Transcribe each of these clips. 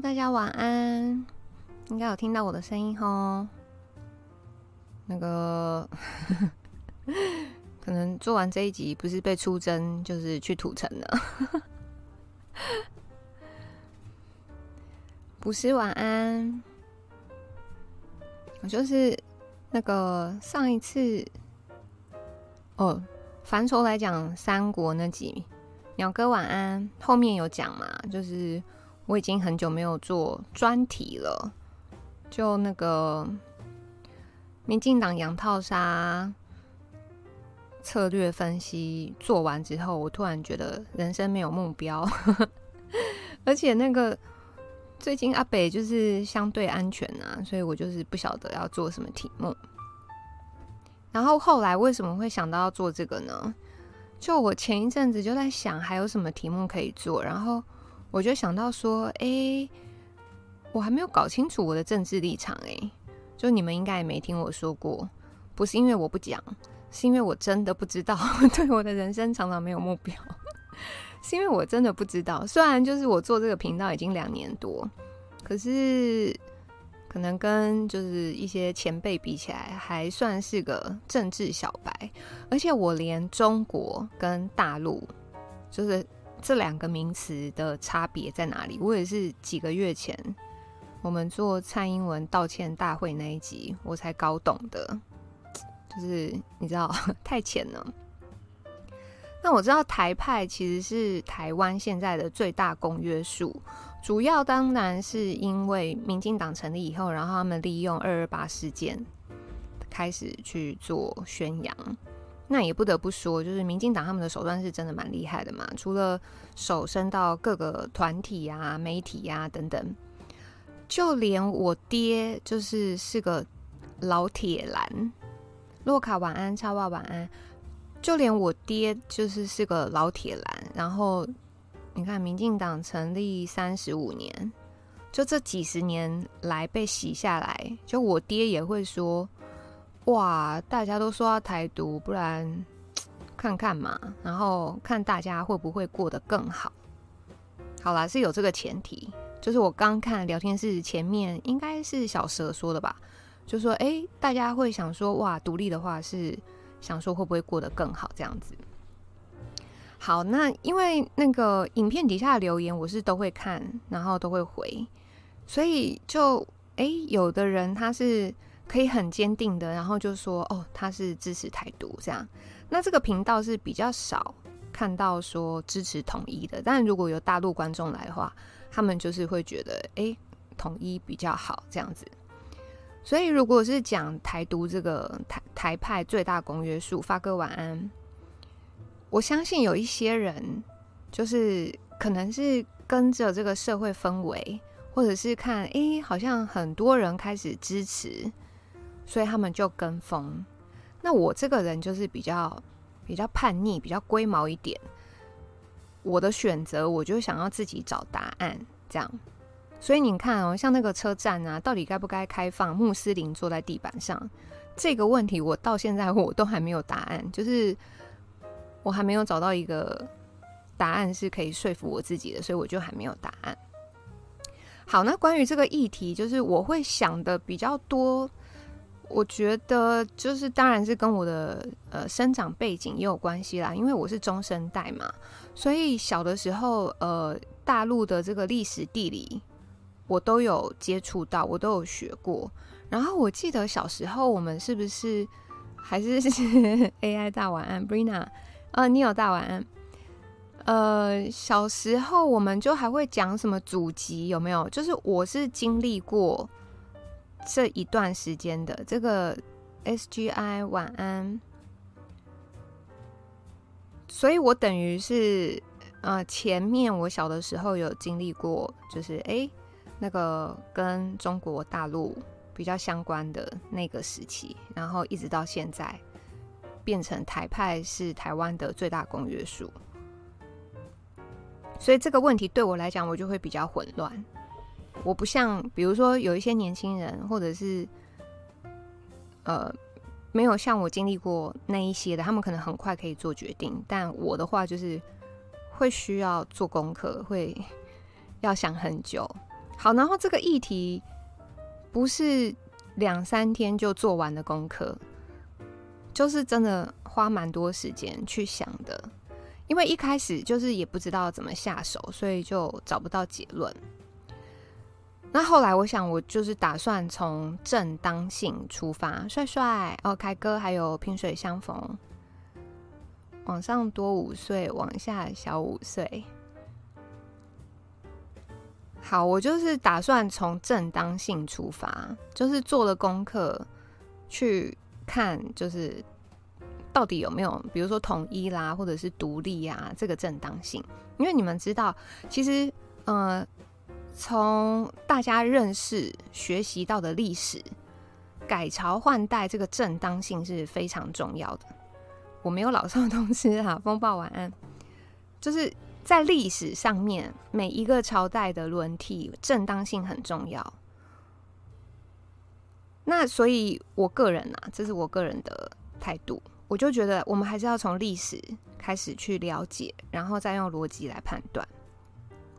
大家晚安，应该有听到我的声音哦。那个 可能做完这一集，不是被出征，就是去土城了。不是晚安，我就是那个上一次哦，反手来讲三国那集，鸟哥晚安，后面有讲嘛，就是。我已经很久没有做专题了，就那个民进党杨套杀策略分析做完之后，我突然觉得人生没有目标，而且那个最近阿北就是相对安全啊，所以我就是不晓得要做什么题目。然后后来为什么会想到要做这个呢？就我前一阵子就在想还有什么题目可以做，然后。我就想到说，哎、我还没有搞清楚我的政治立场，哎，就你们应该也没听我说过，不是因为我不讲，是因为我真的不知道，对我的人生常常没有目标，是因为我真的不知道。虽然就是我做这个频道已经两年多，可是可能跟就是一些前辈比起来，还算是个政治小白，而且我连中国跟大陆就是。这两个名词的差别在哪里？我也是几个月前我们做蔡英文道歉大会那一集，我才搞懂的。就是你知道 太浅了。那我知道台派其实是台湾现在的最大公约数，主要当然是因为民进党成立以后，然后他们利用二二八事件开始去做宣扬。那也不得不说，就是民进党他们的手段是真的蛮厉害的嘛。除了手伸到各个团体啊、媒体啊等等，就连我爹就是是个老铁蓝。洛卡晚安，超话晚安。就连我爹就是是个老铁蓝。然后你看，民进党成立三十五年，就这几十年来被洗下来，就我爹也会说。哇！大家都说要台独，不然看看嘛，然后看大家会不会过得更好。好啦，是有这个前提，就是我刚看聊天室前面应该是小蛇说的吧，就说哎，大家会想说哇，独立的话是想说会不会过得更好这样子。好，那因为那个影片底下的留言我是都会看，然后都会回，所以就哎，有的人他是。可以很坚定的，然后就说哦，他是支持台独这样。那这个频道是比较少看到说支持统一的，但如果有大陆观众来的话，他们就是会觉得哎，统一比较好这样子。所以如果是讲台独这个台台派最大公约数，发哥晚安。我相信有一些人就是可能是跟着这个社会氛围，或者是看哎，好像很多人开始支持。所以他们就跟风，那我这个人就是比较比较叛逆，比较龟毛一点。我的选择，我就想要自己找答案，这样。所以你看哦，像那个车站啊，到底该不该开放穆斯林坐在地板上？这个问题我到现在我都还没有答案，就是我还没有找到一个答案是可以说服我自己的，所以我就还没有答案。好，那关于这个议题，就是我会想的比较多。我觉得就是，当然是跟我的呃生长背景也有关系啦。因为我是中生代嘛，所以小的时候，呃，大陆的这个历史地理我都有接触到，我都有学过。然后我记得小时候我们是不是还是 AI 大晚安，Brina，呃，你有大晚安。呃，小时候我们就还会讲什么祖籍有没有？就是我是经历过。这一段时间的这个 SGI 晚安，所以我等于是呃前面我小的时候有经历过，就是诶那个跟中国大陆比较相关的那个时期，然后一直到现在变成台派是台湾的最大公约数，所以这个问题对我来讲，我就会比较混乱。我不像，比如说有一些年轻人，或者是呃，没有像我经历过那一些的，他们可能很快可以做决定。但我的话就是会需要做功课，会要想很久。好，然后这个议题不是两三天就做完的功课，就是真的花蛮多时间去想的。因为一开始就是也不知道怎么下手，所以就找不到结论。那后来我想，我就是打算从正当性出发，帅帅哦，凯哥还有萍水相逢，往上多五岁，往下小五岁。好，我就是打算从正当性出发，就是做了功课去看，就是到底有没有，比如说统一啦，或者是独立啊，这个正当性。因为你们知道，其实呃。从大家认识、学习到的历史，改朝换代这个正当性是非常重要的。我没有老少通吃哈，风暴晚安。就是在历史上面，每一个朝代的轮替，正当性很重要。那所以，我个人啊，这是我个人的态度，我就觉得我们还是要从历史开始去了解，然后再用逻辑来判断。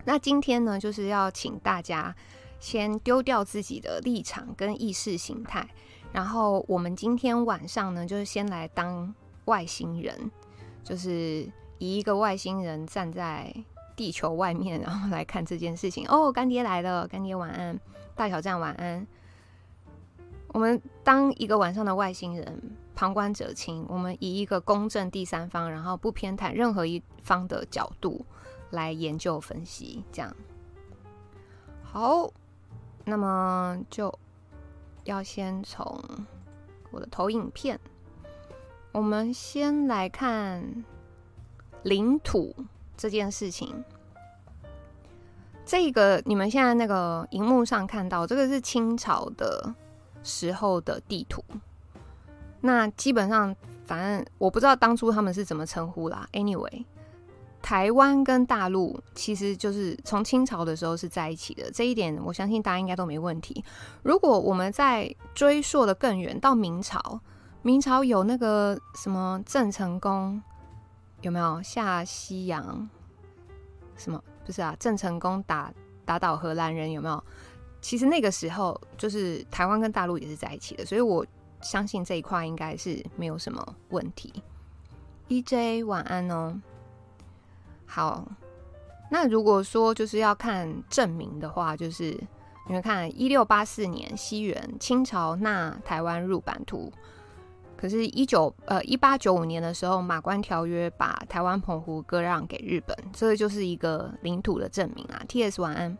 那今天呢，就是要请大家先丢掉自己的立场跟意识形态，然后我们今天晚上呢，就是先来当外星人，就是以一个外星人站在地球外面，然后来看这件事情。哦，干爹来了，干爹晚安，大挑战晚安。我们当一个晚上的外星人，旁观者清。我们以一个公正第三方，然后不偏袒任何一方的角度。来研究分析，这样好。那么就要先从我的投影片，我们先来看领土这件事情。这个你们现在那个荧幕上看到，这个是清朝的时候的地图。那基本上，反正我不知道当初他们是怎么称呼啦。Anyway。台湾跟大陆其实就是从清朝的时候是在一起的，这一点我相信大家应该都没问题。如果我们在追溯的更远，到明朝，明朝有那个什么郑成功，有没有下西洋？什么不是啊？郑成功打打倒荷兰人有没有？其实那个时候就是台湾跟大陆也是在一起的，所以我相信这一块应该是没有什么问题。EJ 晚安哦。好，那如果说就是要看证明的话，就是你们看一六八四年西元，清朝纳台湾入版图，可是，一九呃一八九五年的时候，马关条约把台湾澎湖割让给日本，这个就是一个领土的证明啊。T.S. 晚安，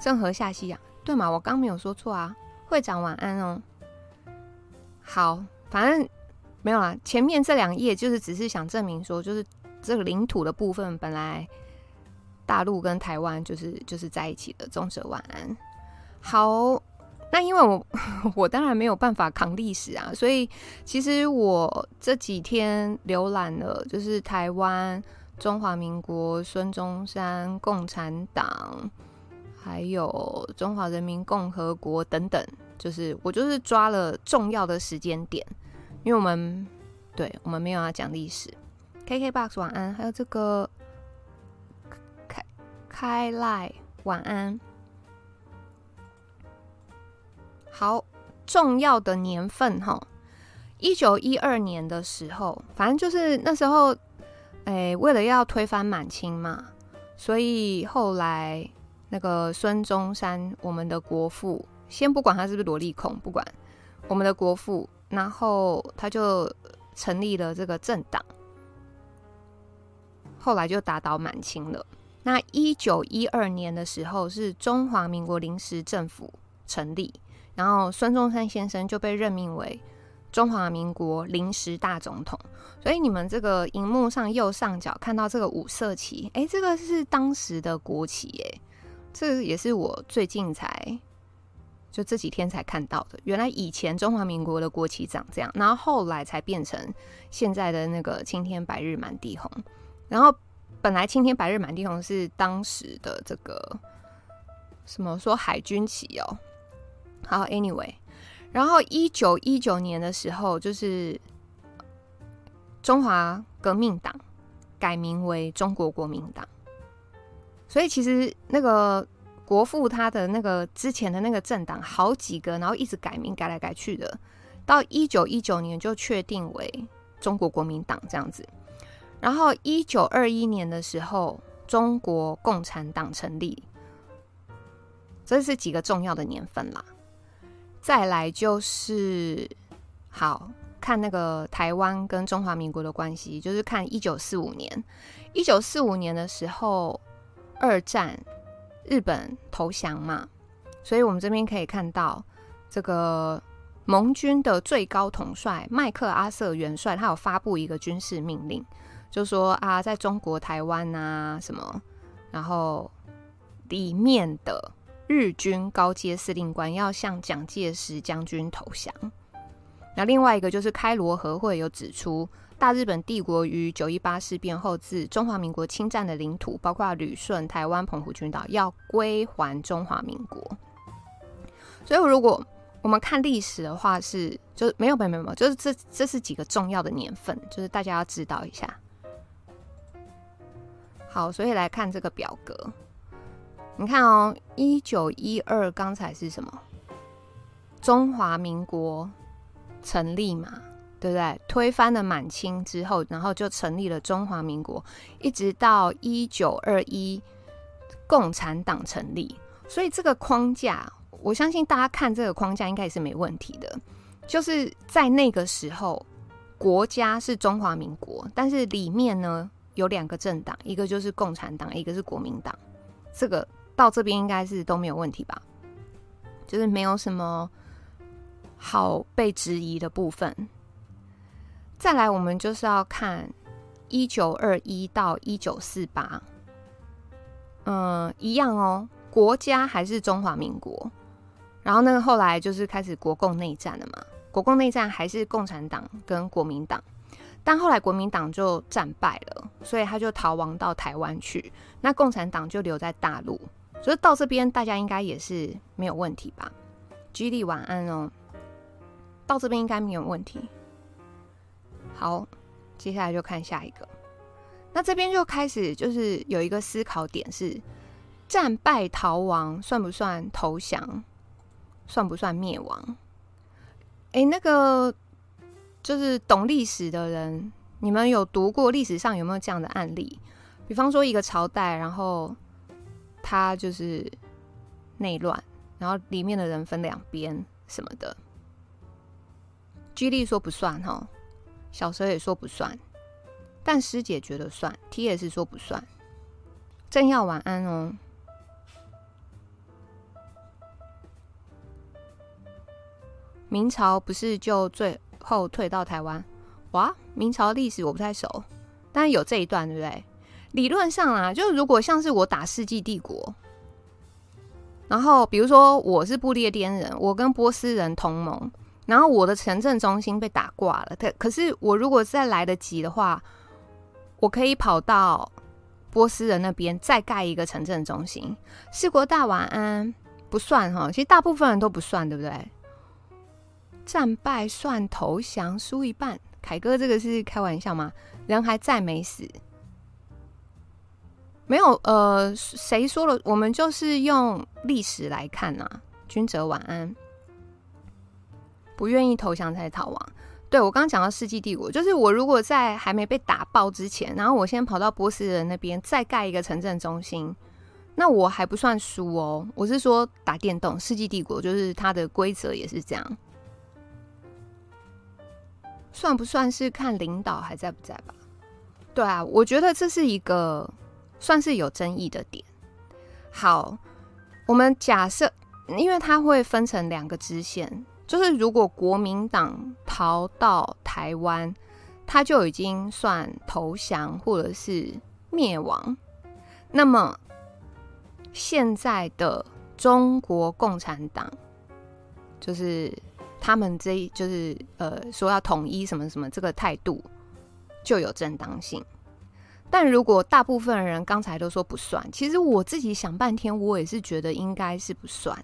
郑和下西洋，对吗？我刚没有说错啊。会长晚安哦。好，反正没有啦。前面这两页就是只是想证明说，就是。这个领土的部分，本来大陆跟台湾就是就是在一起的。中者晚安，好，那因为我 我当然没有办法扛历史啊，所以其实我这几天浏览了，就是台湾、中华民国、孙中山、共产党，还有中华人民共和国等等，就是我就是抓了重要的时间点，因为我们对我们没有要讲历史。KKBOX 晚安，还有这个开开赖晚安。好，重要的年份哈，一九一二年的时候，反正就是那时候，哎，为了要推翻满清嘛，所以后来那个孙中山，我们的国父，先不管他是不是萝莉控，不管我们的国父，然后他就成立了这个政党。后来就打倒满清了。那一九一二年的时候，是中华民国临时政府成立，然后孙中山先生就被任命为中华民国临时大总统。所以你们这个荧幕上右上角看到这个五色旗，哎，这个是当时的国旗，哎，这个也是我最近才就这几天才看到的。原来以前中华民国的国旗长这样，然后后来才变成现在的那个青天白日满地红。然后本来青天白日满地红是当时的这个什么说海军旗哦，好，anyway，然后一九一九年的时候，就是中华革命党改名为中国国民党。所以其实那个国父他的那个之前的那个政党好几个，然后一直改名改来改去的，到一九一九年就确定为中国国民党这样子。然后一九二一年的时候，中国共产党成立，这是几个重要的年份啦。再来就是好看那个台湾跟中华民国的关系，就是看一九四五年。一九四五年的时候，二战日本投降嘛，所以我们这边可以看到这个盟军的最高统帅麦克阿瑟元帅，他有发布一个军事命令，就说啊，在中国台湾啊什么，然后里面的日军高阶司令官要向蒋介石将军投降。那另外一个就是开罗和会有指出，大日本帝国于九一八事变后自中华民国侵占的领土，包括旅顺、台湾、澎湖群岛，要归还中华民国。所以，如果我们看历史的话是，就没有没有没有，就是这这是几个重要的年份，就是大家要知道一下。好，所以来看这个表格，你看哦，一九一二刚才是什么？中华民国。成立嘛，对不对？推翻了满清之后，然后就成立了中华民国，一直到一九二一，共产党成立。所以这个框架，我相信大家看这个框架应该也是没问题的。就是在那个时候，国家是中华民国，但是里面呢有两个政党，一个就是共产党，一个是国民党。这个到这边应该是都没有问题吧？就是没有什么。好被质疑的部分，再来，我们就是要看一九二一到一九四八，嗯，一样哦，国家还是中华民国，然后那个后来就是开始国共内战了嘛，国共内战还是共产党跟国民党，但后来国民党就战败了，所以他就逃亡到台湾去，那共产党就留在大陆，所以到这边大家应该也是没有问题吧？G 莉晚安哦。到这边应该没有问题。好，接下来就看下一个。那这边就开始就是有一个思考点是：战败逃亡算不算投降？算不算灭亡？哎，那个就是懂历史的人，你们有读过历史上有没有这样的案例？比方说一个朝代，然后他就是内乱，然后里面的人分两边什么的。居力说不算哈，小蛇也说不算，但师姐觉得算，T 也是说不算。正要晚安哦。明朝不是就最后退到台湾？哇，明朝历史我不太熟，但是有这一段对不对？理论上啊，就如果像是我打世纪帝国，然后比如说我是不列颠人，我跟波斯人同盟。然后我的城镇中心被打挂了，可可是我如果再来得及的话，我可以跑到波斯人那边再盖一个城镇中心。四国大晚安不算哈，其实大部分人都不算，对不对？战败算投降，输一半。凯哥，这个是开玩笑吗？人还在没死？没有，呃，谁说了？我们就是用历史来看呐、啊。君哲晚安。不愿意投降才逃亡。对，我刚刚讲到世纪帝国，就是我如果在还没被打爆之前，然后我先跑到波斯人那边再盖一个城镇中心，那我还不算输哦。我是说打电动，世纪帝国就是它的规则也是这样，算不算是看领导还在不在吧？对啊，我觉得这是一个算是有争议的点。好，我们假设，因为它会分成两个支线。就是如果国民党逃到台湾，他就已经算投降或者是灭亡。那么现在的中国共产党，就是他们这就是呃说要统一什么什么这个态度就有正当性。但如果大部分人刚才都说不算，其实我自己想半天，我也是觉得应该是不算。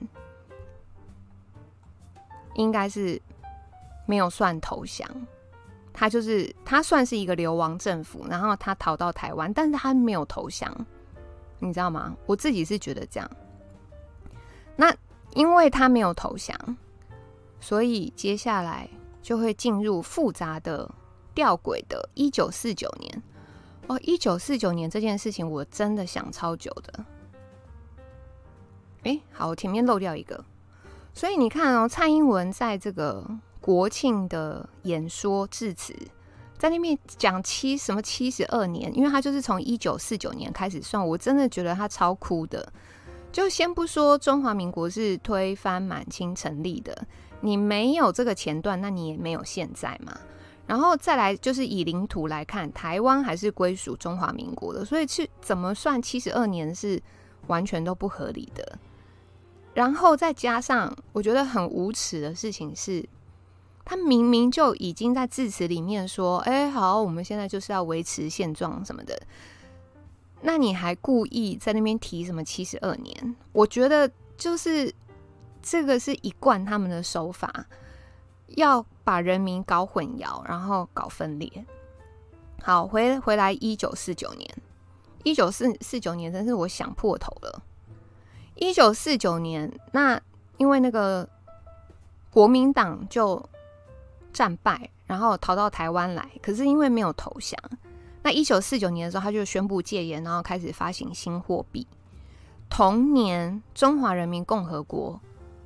应该是没有算投降，他就是他算是一个流亡政府，然后他逃到台湾，但是他没有投降，你知道吗？我自己是觉得这样。那因为他没有投降，所以接下来就会进入复杂的、吊诡的1949年。哦，1949年这件事情我真的想超久的。哎，好，我前面漏掉一个，所以你看哦，蔡英文在这个国庆的演说致辞，在那边讲七什么七十二年，因为他就是从一九四九年开始算，我真的觉得他超酷的。就先不说中华民国是推翻满清成立的，你没有这个前段，那你也没有现在嘛。然后再来就是以领土来看，台湾还是归属中华民国的，所以去怎么算七十二年是完全都不合理的。然后再加上，我觉得很无耻的事情是，他明明就已经在致辞里面说：“哎，好，我们现在就是要维持现状什么的。”那你还故意在那边提什么七十二年？我觉得就是这个是一贯他们的手法，要把人民搞混淆，然后搞分裂。好，回回来一九四九年，一九四四九年真是我想破头了。一九四九年，那因为那个国民党就战败，然后逃到台湾来。可是因为没有投降，那一九四九年的时候，他就宣布戒严，然后开始发行新货币。同年，中华人民共和国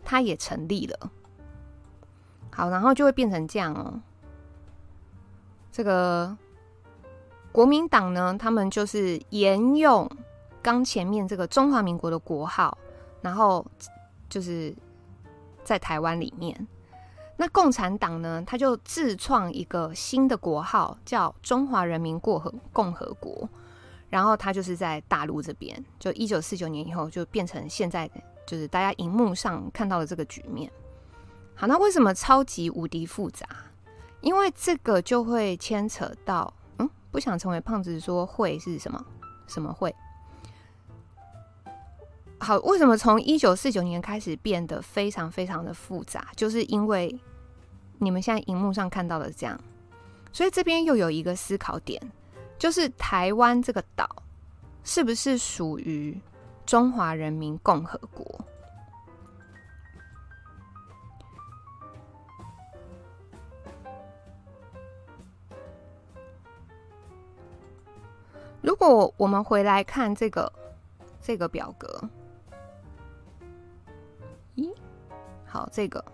它也成立了。好，然后就会变成这样哦。这个国民党呢，他们就是沿用。刚前面这个中华民国的国号，然后就是在台湾里面。那共产党呢，他就自创一个新的国号，叫中华人民共和共和国。然后他就是在大陆这边，就一九四九年以后就变成现在就是大家荧幕上看到的这个局面。好，那为什么超级无敌复杂？因为这个就会牵扯到，嗯，不想成为胖子说会是什么什么会。好，为什么从一九四九年开始变得非常非常的复杂？就是因为你们现在荧幕上看到的这样，所以这边又有一个思考点，就是台湾这个岛是不是属于中华人民共和国？如果我们回来看这个这个表格。咦好，这个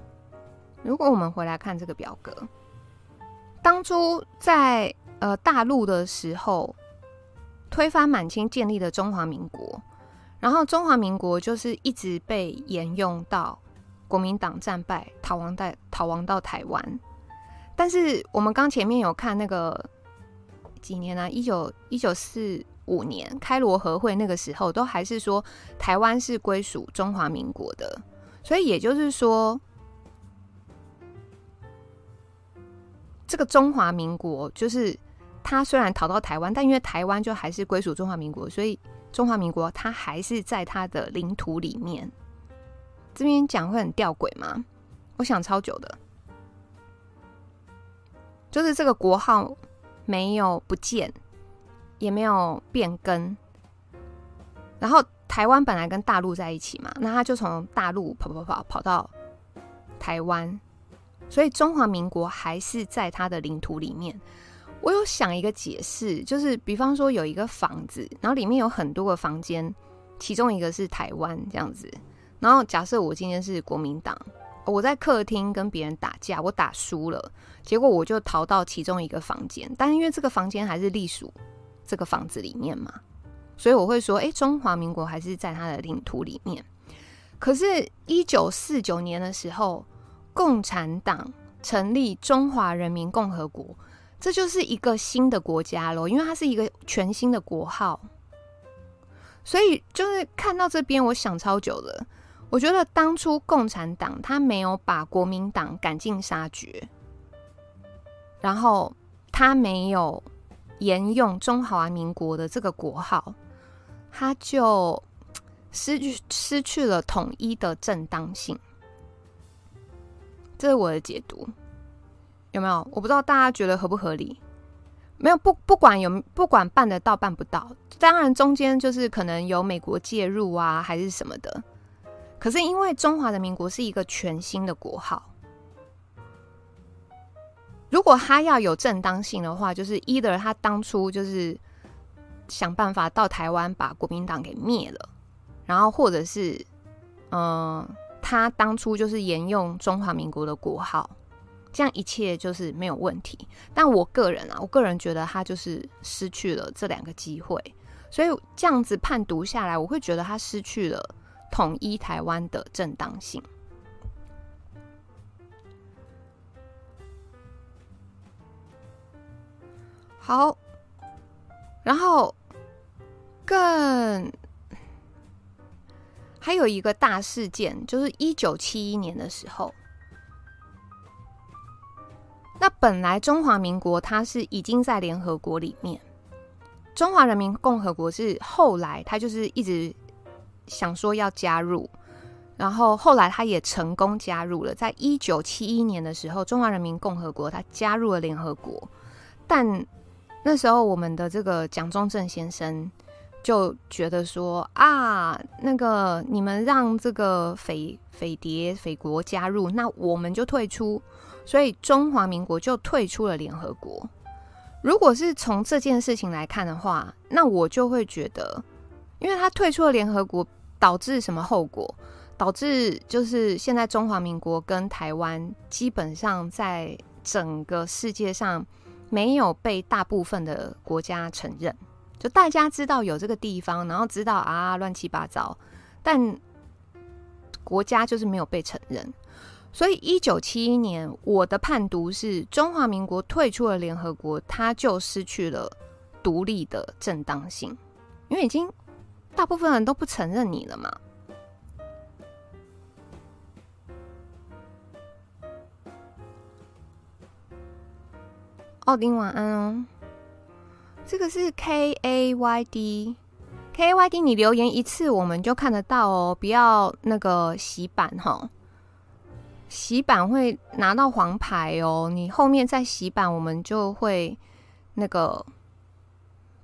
如果我们回来看这个表格，当初在呃大陆的时候推翻满清建立的中华民国，然后中华民国就是一直被沿用到国民党战败逃亡在逃亡到台湾，但是我们刚前面有看那个几年啊，一九一九四五年开罗和会那个时候，都还是说台湾是归属中华民国的。所以也就是说，这个中华民国就是他虽然逃到台湾，但因为台湾就还是归属中华民国，所以中华民国它还是在它的领土里面。这边讲会很吊诡吗？我想超久的，就是这个国号没有不见，也没有变更，然后。台湾本来跟大陆在一起嘛，那他就从大陆跑跑跑跑到台湾，所以中华民国还是在他的领土里面。我有想一个解释，就是比方说有一个房子，然后里面有很多个房间，其中一个是台湾这样子。然后假设我今天是国民党，我在客厅跟别人打架，我打输了，结果我就逃到其中一个房间，但因为这个房间还是隶属这个房子里面嘛。所以我会说，哎，中华民国还是在它的领土里面。可是，一九四九年的时候，共产党成立中华人民共和国，这就是一个新的国家咯，因为它是一个全新的国号。所以，就是看到这边，我想超久了。我觉得当初共产党他没有把国民党赶尽杀绝，然后他没有沿用中华民国的这个国号。他就失去失去了统一的正当性，这是我的解读，有没有？我不知道大家觉得合不合理？没有不不管有不管办得到办不到，当然中间就是可能有美国介入啊，还是什么的。可是因为中华人民国是一个全新的国号，如果他要有正当性的话，就是 either 他当初就是想办法到台湾把国民党给灭了，然后或者是嗯、他当初就是沿用中华民国的国号。这样一切就是没有问题，但我个人啊，我个人觉得他就是失去了这两个机会，所以这样子判读下来，我会觉得他失去了统一台湾的正当性。好，然后更还有一个大事件，就是一九七一年的时候。那本来中华民国它是已经在联合国里面，中华人民共和国是后来他就是一直想说要加入，然后后来他也成功加入了。在一九七一年的时候，中华人民共和国他加入了联合国，但那时候我们的这个蒋中正先生就觉得说啊，那个你们让这个匪匪谍匪国加入，那我们就退出。所以中华民国就退出了联合国。如果是从这件事情来看的话，那我就会觉得，因为他退出了联合国，导致什么后果？导致就是现在中华民国跟台湾基本上在整个世界上没有被大部分的国家承认。就大家知道有这个地方，然后知道啊乱七八糟，但国家就是没有被承认。所以，一九七一年，我的判读是中华民国退出了联合国，它就失去了独立的正当性，因为已经大部分人都不承认你了嘛。奥丁晚安哦，这个是 K A Y D，K A Y D，你留言一次我们就看得到哦，不要那个洗版哈。洗版会拿到黄牌哦，你后面再洗版，我们就会那个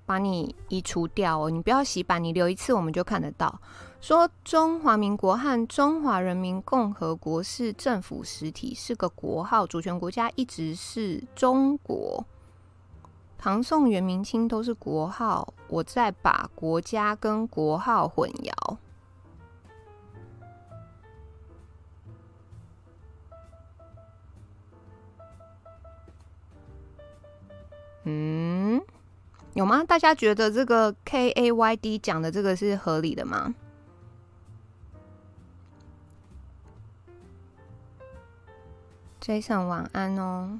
把你移除掉哦。你不要洗版，你留一次我们就看得到。说中华民国和中华人民共和国是政府实体，是个国号，主权国家一直是中国。唐宋元明清都是国号，我在把国家跟国号混淆。嗯，有吗？大家觉得这个 K A Y D 讲的这个是合理的吗？Jason 晚安哦。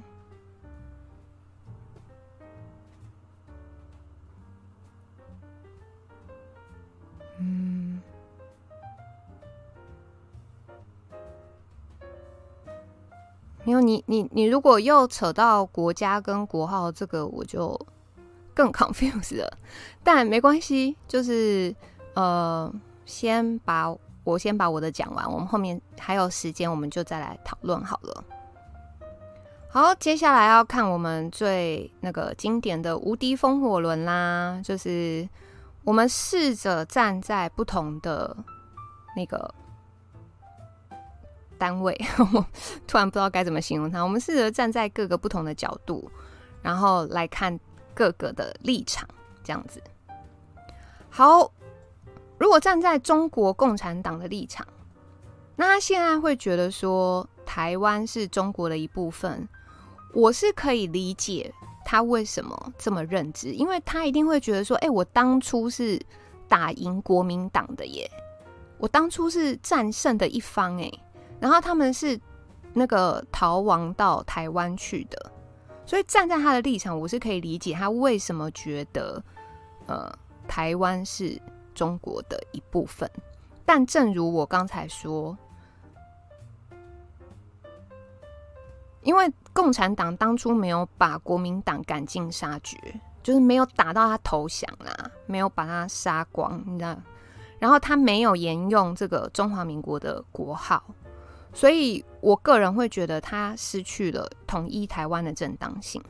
嗯。没有你，你你如果又扯到国家跟国号，这个我就 更 confused 了。但没关系，就是呃，先把我先把我的讲完，我们后面还有时间，我们就再来讨论好了。好，接下来要看我们最那个经典的无敌风火轮啦，就是我们试着站在不同的那个。单位，我突然不知道该怎么形容它。我们试着站在各个不同的角度，然后来看各个的立场，这样子。好，如果站在中国共产党的立场，那他现在会觉得说台湾是中国的一部分，我是可以理解他为什么这么认知，因为他一定会觉得说，哎，我当初是打赢国民党的耶，我当初是战胜的一方，哎。然后他们是那个逃亡到台湾去的，所以站在他的立场，我是可以理解他为什么觉得，呃，台湾是中国的一部分。但正如我刚才说，因为共产党当初没有把国民党赶尽杀绝，就是没有打到他投降啦，没有把他杀光，你知道？然后他没有沿用这个中华民国的国号。所以，我个人会觉得他失去了统一台湾的正当性。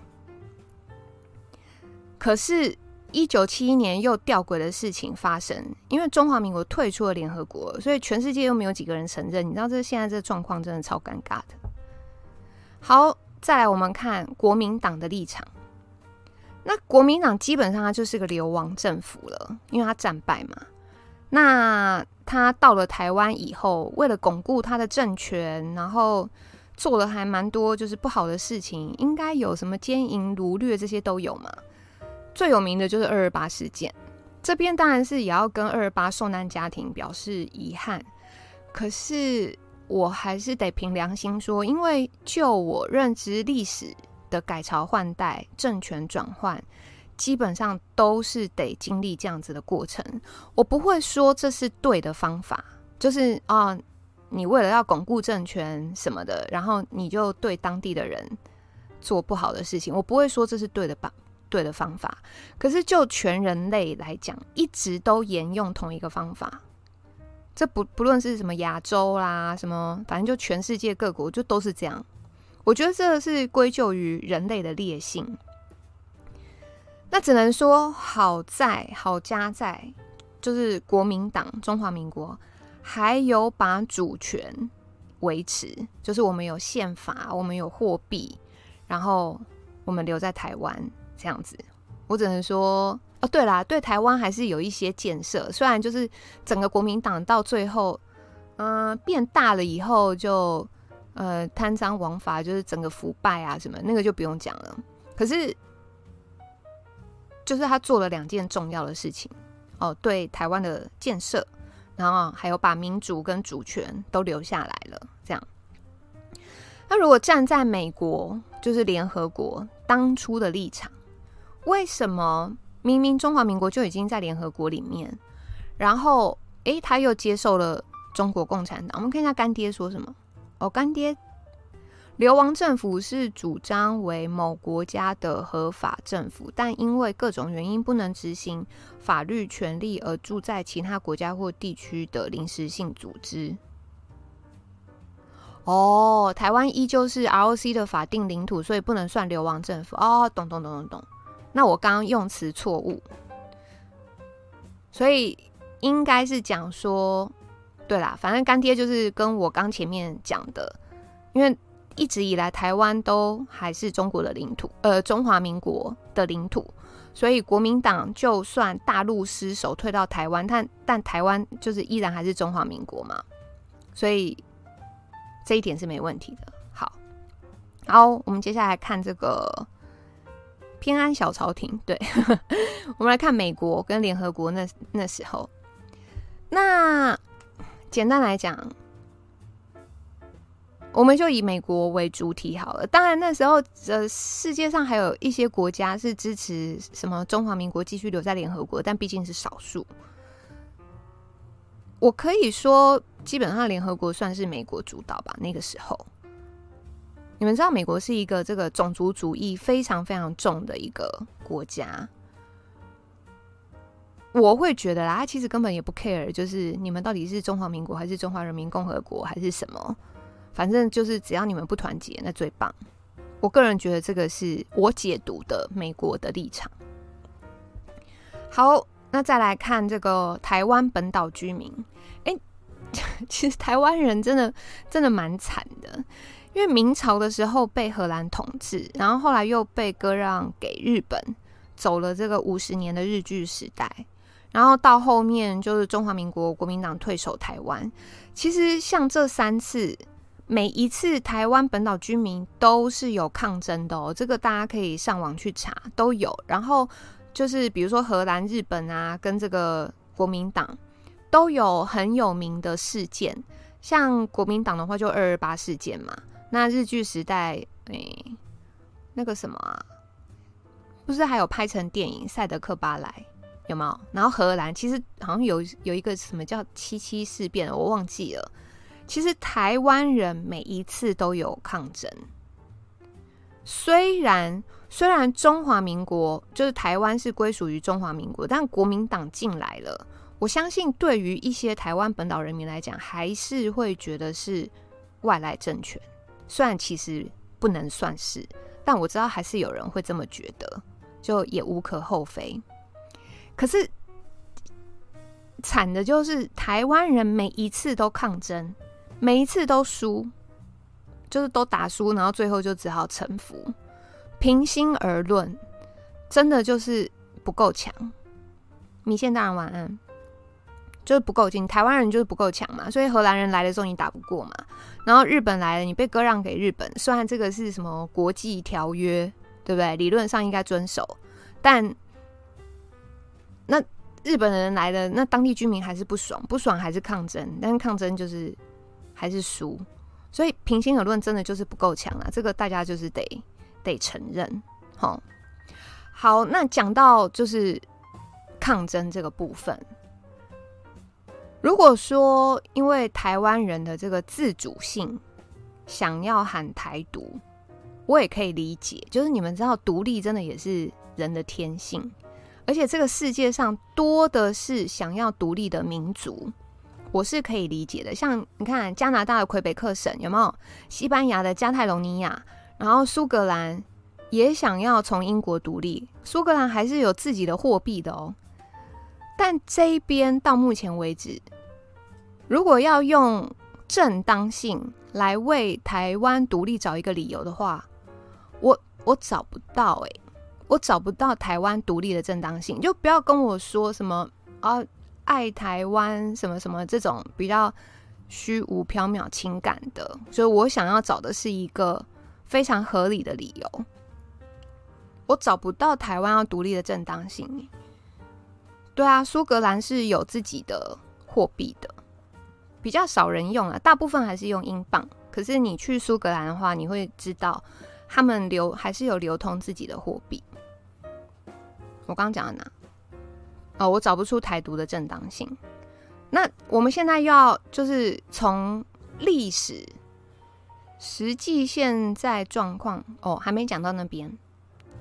可是，一九七一年又吊诡的事情发生，因为中华民国退出了联合国，所以全世界又没有几个人承认。你知道，这现在这状况真的超尴尬的。好，再来我们看国民党的立场。那国民党基本上它就是个流亡政府了，因为他战败嘛。那他到了台湾以后，为了巩固他的政权，然后做了还蛮多就是不好的事情，应该有什么奸淫掳掠这些都有嘛。最有名的就是二二八事件，这边当然是也要跟二二八受难家庭表示遗憾。可是我还是得凭良心说，因为就我认知历史的改朝换代、政权转换，基本上都是得经历这样子的过程。我不会说这是对的方法，就是啊，你为了要巩固政权什么的，然后你就对当地的人做不好的事情。我不会说这是对的吧。对的方法，可是就全人类来讲，一直都沿用同一个方法。这不不论是什么亚洲啦，什么反正就全世界各国就都是这样。我觉得这是归咎于人类的劣性。那只能说好在好家在，就是国民党中华民国还有把主权维持，就是我们有宪法，我们有货币，然后我们留在台湾。这样子，我只能说哦，对啦，对台湾还是有一些建设。虽然就是整个国民党到最后，嗯、变大了以后就呃贪赃枉法，就是整个腐败啊什么，那个就不用讲了。可是，就是他做了两件重要的事情哦，对台湾的建设，然后还有把民主跟主权都留下来了。这样，那如果站在美国，就是联合国当初的立场。为什么明明中华民国就已经在联合国里面，然后诶，他又接受了中国共产党？我们看一下干爹说什么。哦，干爹，流亡政府是主张为某国家的合法政府，但因为各种原因不能执行法律权利而住在其他国家或地区的临时性组织。哦，台湾依旧是 ROC 的法定领土，所以不能算流亡政府。哦，懂懂懂懂懂。那我刚刚用词错误，所以应该是讲说，对啦，反正干爹就是跟我刚前面讲的，因为一直以来台湾都还是中国的领土，呃，中华民国的领土，所以国民党就算大陆失守退到台湾，但但台湾就是依然还是中华民国嘛，所以这一点是没问题的。好，好，我们接下来看这个。偏安小朝廷，对，我们来看美国跟联合国那那时候。那简单来讲，我们就以美国为主体好了。当然那时候，呃，世界上还有一些国家是支持什么中华民国继续留在联合国，但毕竟是少数。我可以说，基本上联合国算是美国主导吧，那个时候。你们知道美国是一个这个种族主义非常非常重的一个国家，我会觉得啦，他其实根本也不 care，就是你们到底是中华民国还是中华人民共和国还是什么，反正就是只要你们不团结，那最棒。我个人觉得这个是我解读的美国的立场。好，那再来看这个台湾本岛居民，哎，其实台湾人真的真的蛮惨的。因为明朝的时候被荷兰统治，然后后来又被割让给日本，走了这个五十年的日据时代，然后到后面就是中华民国国民党退守台湾。其实像这三次，每一次台湾本岛居民都是有抗争的哦，这个大家可以上网去查，都有。然后就是比如说荷兰、日本啊，跟这个国民党都有很有名的事件，像国民党的话就二二八事件嘛。那日据时代，诶、那个什么啊，不是还有拍成电影《赛德克巴莱》有没有？然后荷兰其实好像有有一个什么叫七七事变，我忘记了。其实台湾人每一次都有抗争，虽然虽然中华民国就是台湾是归属于中华民国，但国民党进来了，我相信对于一些台湾本岛人民来讲，还是会觉得是外来政权。虽然其实不能算是，但我知道还是有人会这么觉得。就也无可厚非。可是惨的就是台湾人每一次都抗争，每一次都输，就是都打输，然后最后就只好臣服。平心而论，真的就是不够强。米线大人晚安。就是不够劲，台湾人就是不够强嘛，所以荷兰人来的时候你打不过嘛，然后日本来了，你被割让给日本，虽然这个是什么国际条约，对不对？理论上应该遵守，但那日本人来的，那当地居民还是不爽，不爽还是抗争，但是抗争就是还是输，所以平心而论，真的就是不够强啊，这个大家就是得得承认，好，好，那讲到就是抗争这个部分。如果说因为台湾人的这个自主性想要喊台独，我也可以理解。就是你们知道，独立真的也是人的天性，而且这个世界上多的是想要独立的民族，我是可以理解的。像你看，加拿大的魁北克省有没有？西班牙的加泰隆尼亚，然后苏格兰也想要从英国独立，苏格兰还是有自己的货币的哦。但这一边到目前为止，如果要用正当性来为台湾独立找一个理由的话，我我找不到诶、我找不到台湾独立的正当性。就不要跟我说什么啊，爱台湾什么什么这种比较虚无缥缈情感的。所以我想要找的是一个非常合理的理由。我找不到台湾要独立的正当性。对啊，苏格兰是有自己的货币的，比较少人用啊，大部分还是用英镑。可是你去苏格兰的话，你会知道他们流还是有流通自己的货币。我刚刚讲到哪？哦，我找不出台独的正当性。那我们现在要就是从历史实际现在状况哦，还没讲到那边。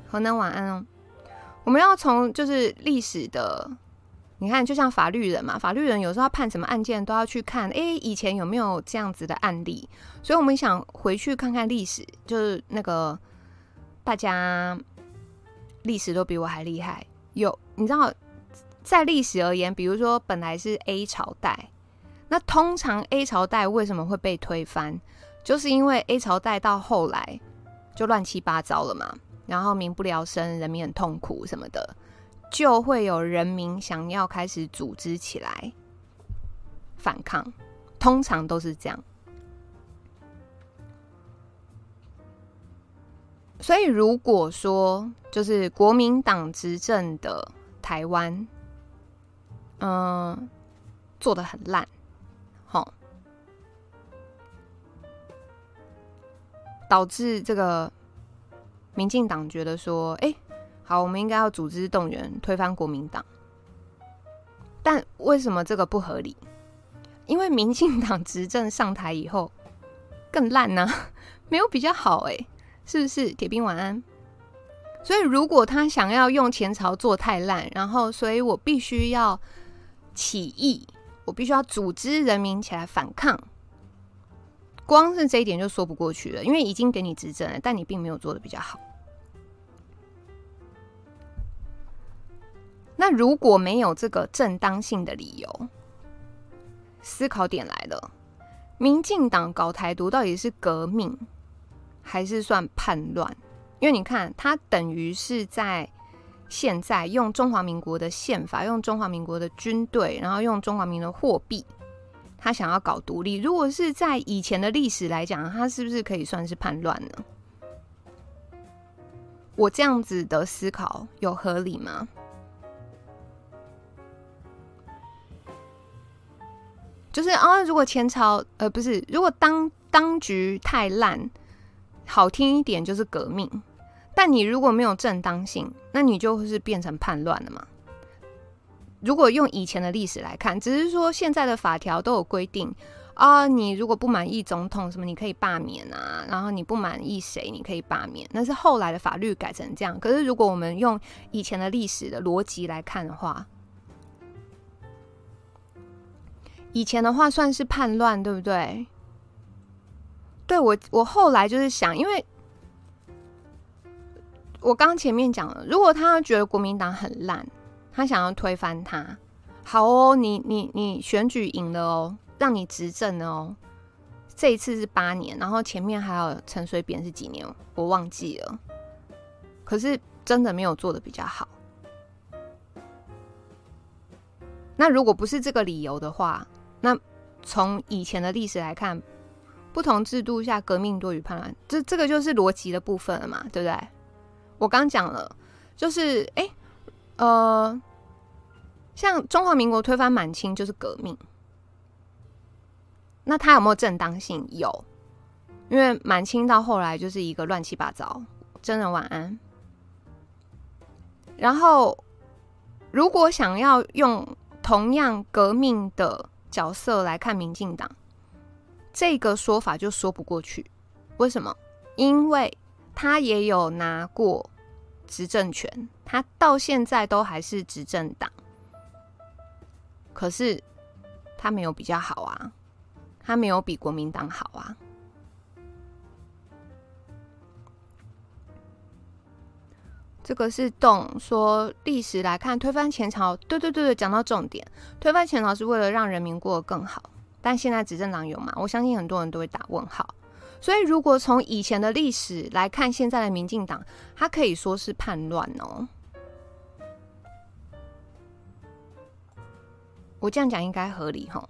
河南晚安哦。我们要从就是历史的，你看，就像法律人嘛，法律人有时候要判什么案件，都要去看，诶，以前有没有这样子的案例？所以我们想回去看看历史，就是那个大家历史都比我还厉害。有你知道，在历史而言，比如说本来是 A 朝代，那通常 A 朝代为什么会被推翻？就是因为 A 朝代到后来就乱七八糟了嘛。然后民不聊生，人民很痛苦什么的，就会有人民想要开始组织起来反抗，通常都是这样。所以如果说就是国民党执政的台湾，嗯，做的很烂，好，导致这个。民进党觉得说：“哎，好，我们应该要组织动员推翻国民党。但为什么这个不合理？因为民进党执政上台以后更烂呢，没有比较好，哎，是不是？铁兵晚安。所以，如果他想要用前朝做太烂，然后，所以我必须要起义，我必须要组织人民起来反抗。”光是这一点就说不过去了，因为已经给你执政了，但你并没有做的比较好。那如果没有这个正当性的理由，思考点来了：民进党搞台独到底是革命，还是算叛乱？因为你看，他等于是在现在用中华民国的宪法，用中华民国的军队，然后用中华民国的货币，他想要搞独立。如果是在以前的历史来讲，他是不是可以算是叛乱呢？我这样子的思考有合理吗？就是啊，如果前朝呃不是，如果当当局太烂，好听一点就是革命，但你如果没有正当性，那你就是变成叛乱了嘛。如果用以前的历史来看，只是说现在的法条都有规定啊，你如果不满意总统什么，你可以罢免啊，然后你不满意谁，你可以罢免，那是后来的法律改成这样。可是如果我们用以前的历史的逻辑来看的话，以前的话算是叛乱，对不对？对，我，我后来就是想，因为我刚前面讲了，如果他觉得国民党很烂，他想要推翻他，好哦，你你你选举赢了哦，让你执政了哦。这一次是八年，然后前面还有陈水扁是几年，我忘记了。可是真的没有做的比较好。那如果不是这个理由的话，那从以前的历史来看，不同制度下革命多于叛乱，这这个就是逻辑的部分了嘛，对不对？我刚讲了，就是哎，呃，像中华民国推翻满清就是革命，那他有没有正当性？有，因为满清到后来就是一个乱七八糟。真人晚安。然后，如果想要用。同样革命的角色来看民进党，这个说法就说不过去。为什么？因为他也有拿过执政权，他到现在都还是执政党，可是他没有比较好啊，他没有比国民党好啊。这个是动说历史来看，推翻前朝，对对对对，讲到重点，推翻前朝是为了让人民过得更好。但现在执政党有吗？我相信很多人都会打问号。所以如果从以前的历史来看，现在的民进党，它可以说是叛乱哦。我这样讲应该合理吼。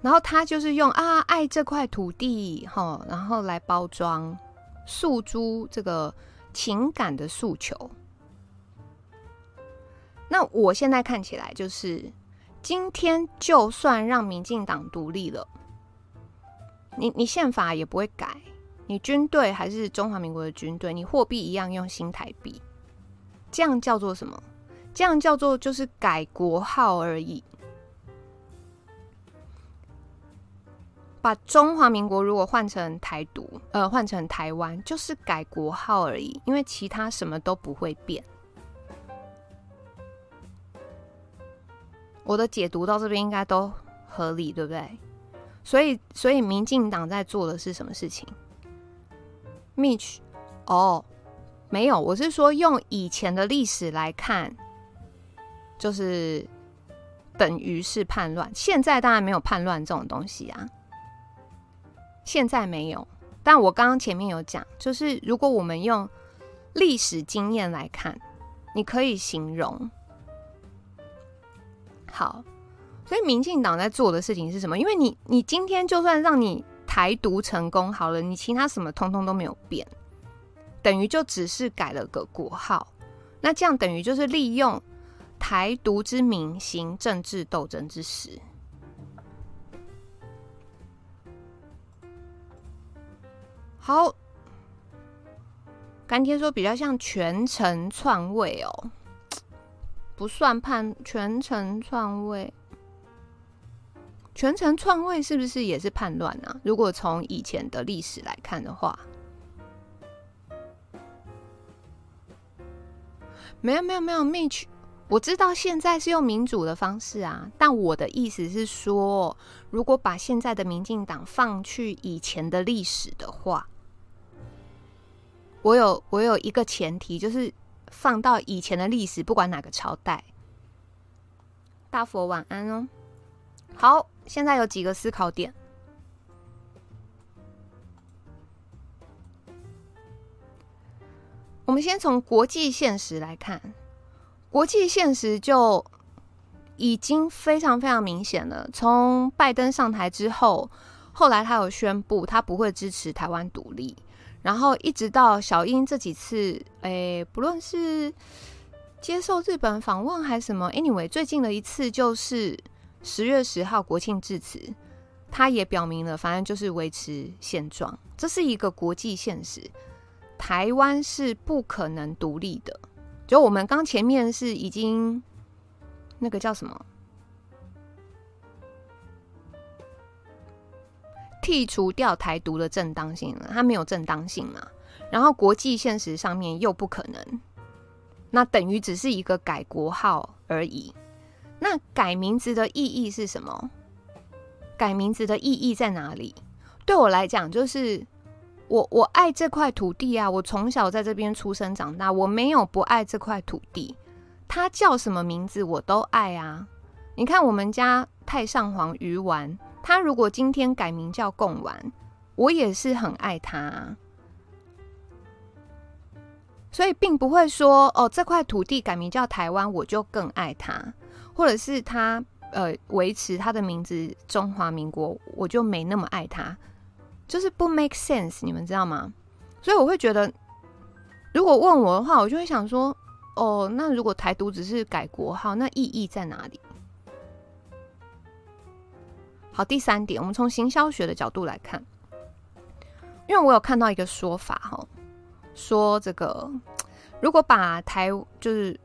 然后他就是用啊爱这块土地哈，然后来包装诉诸这个情感的诉求。那我现在看起来就是，今天就算让民进党独立了，你你宪法也不会改，你军队还是中华民国的军队，你货币一样用新台币，这样叫做什么？这样叫做就是改国号而已。把中华民国如果换成台独，呃，换成台湾，就是改国号而已，因为其他什么都不会变。我的解读到这边应该都合理，对不对？所以，所以民进党在做的是什么事情？Mitch，哦，没有，我是说用以前的历史来看，就是等于是叛乱。现在当然没有叛乱这种东西啊。现在没有，但我刚刚前面有讲，就是如果我们用历史经验来看，你可以形容。好，所以民进党在做的事情是什么？因为你，你今天就算让你台独成功好了，你其他什么通通都没有变，等于就只是改了个国号，那这样等于就是利用台独之名行政治斗争之实。好，干天说比较像权臣篡位哦，不算叛，全程篡位，全程篡位是不是也是叛乱啊？如果从以前的历史来看的话，没有没有没有，Mitch，我知道现在是用民主的方式啊，但我的意思是说，如果把现在的民进党放去以前的历史的话。我有我有一个前提，就是放到以前的历史，不管哪个朝代。大佛晚安哦。好，现在有几个思考点。我们先从国际现实来看，国际现实就已经非常非常明显了。从拜登上台之后，后来他有宣布他不会支持台湾独立。然后一直到小英这几次，诶，不论是接受日本访问还是什么，anyway，最近的一次就是十月十号国庆致辞，他也表明了，反正就是维持现状，这是一个国际现实，台湾是不可能独立的。就我们刚前面是已经那个叫什么？剔除掉台独的正当性了，它没有正当性嘛。然后国际现实上面又不可能，那等于只是一个改国号而已。那改名字的意义是什么？改名字的意义在哪里？对我来讲，就是我我爱这块土地啊！我从小在这边出生长大，我没有不爱这块土地。它叫什么名字我都爱啊！你看我们家太上皇鱼丸，他如果今天改名叫贡丸，我也是很爱他啊。所以并不会说哦，这块土地改名叫台湾，我就更爱它，或者是它呃维持它的名字中华民国，我就没那么爱它，就是不 make sense，你们知道吗？所以我会觉得，如果问我的话，我就会想说，哦，那如果台独只是改国号，那意义在哪里？好，第三点，我们从行销学的角度来看，因为我有看到一个说法哈。说这个，如果把台就是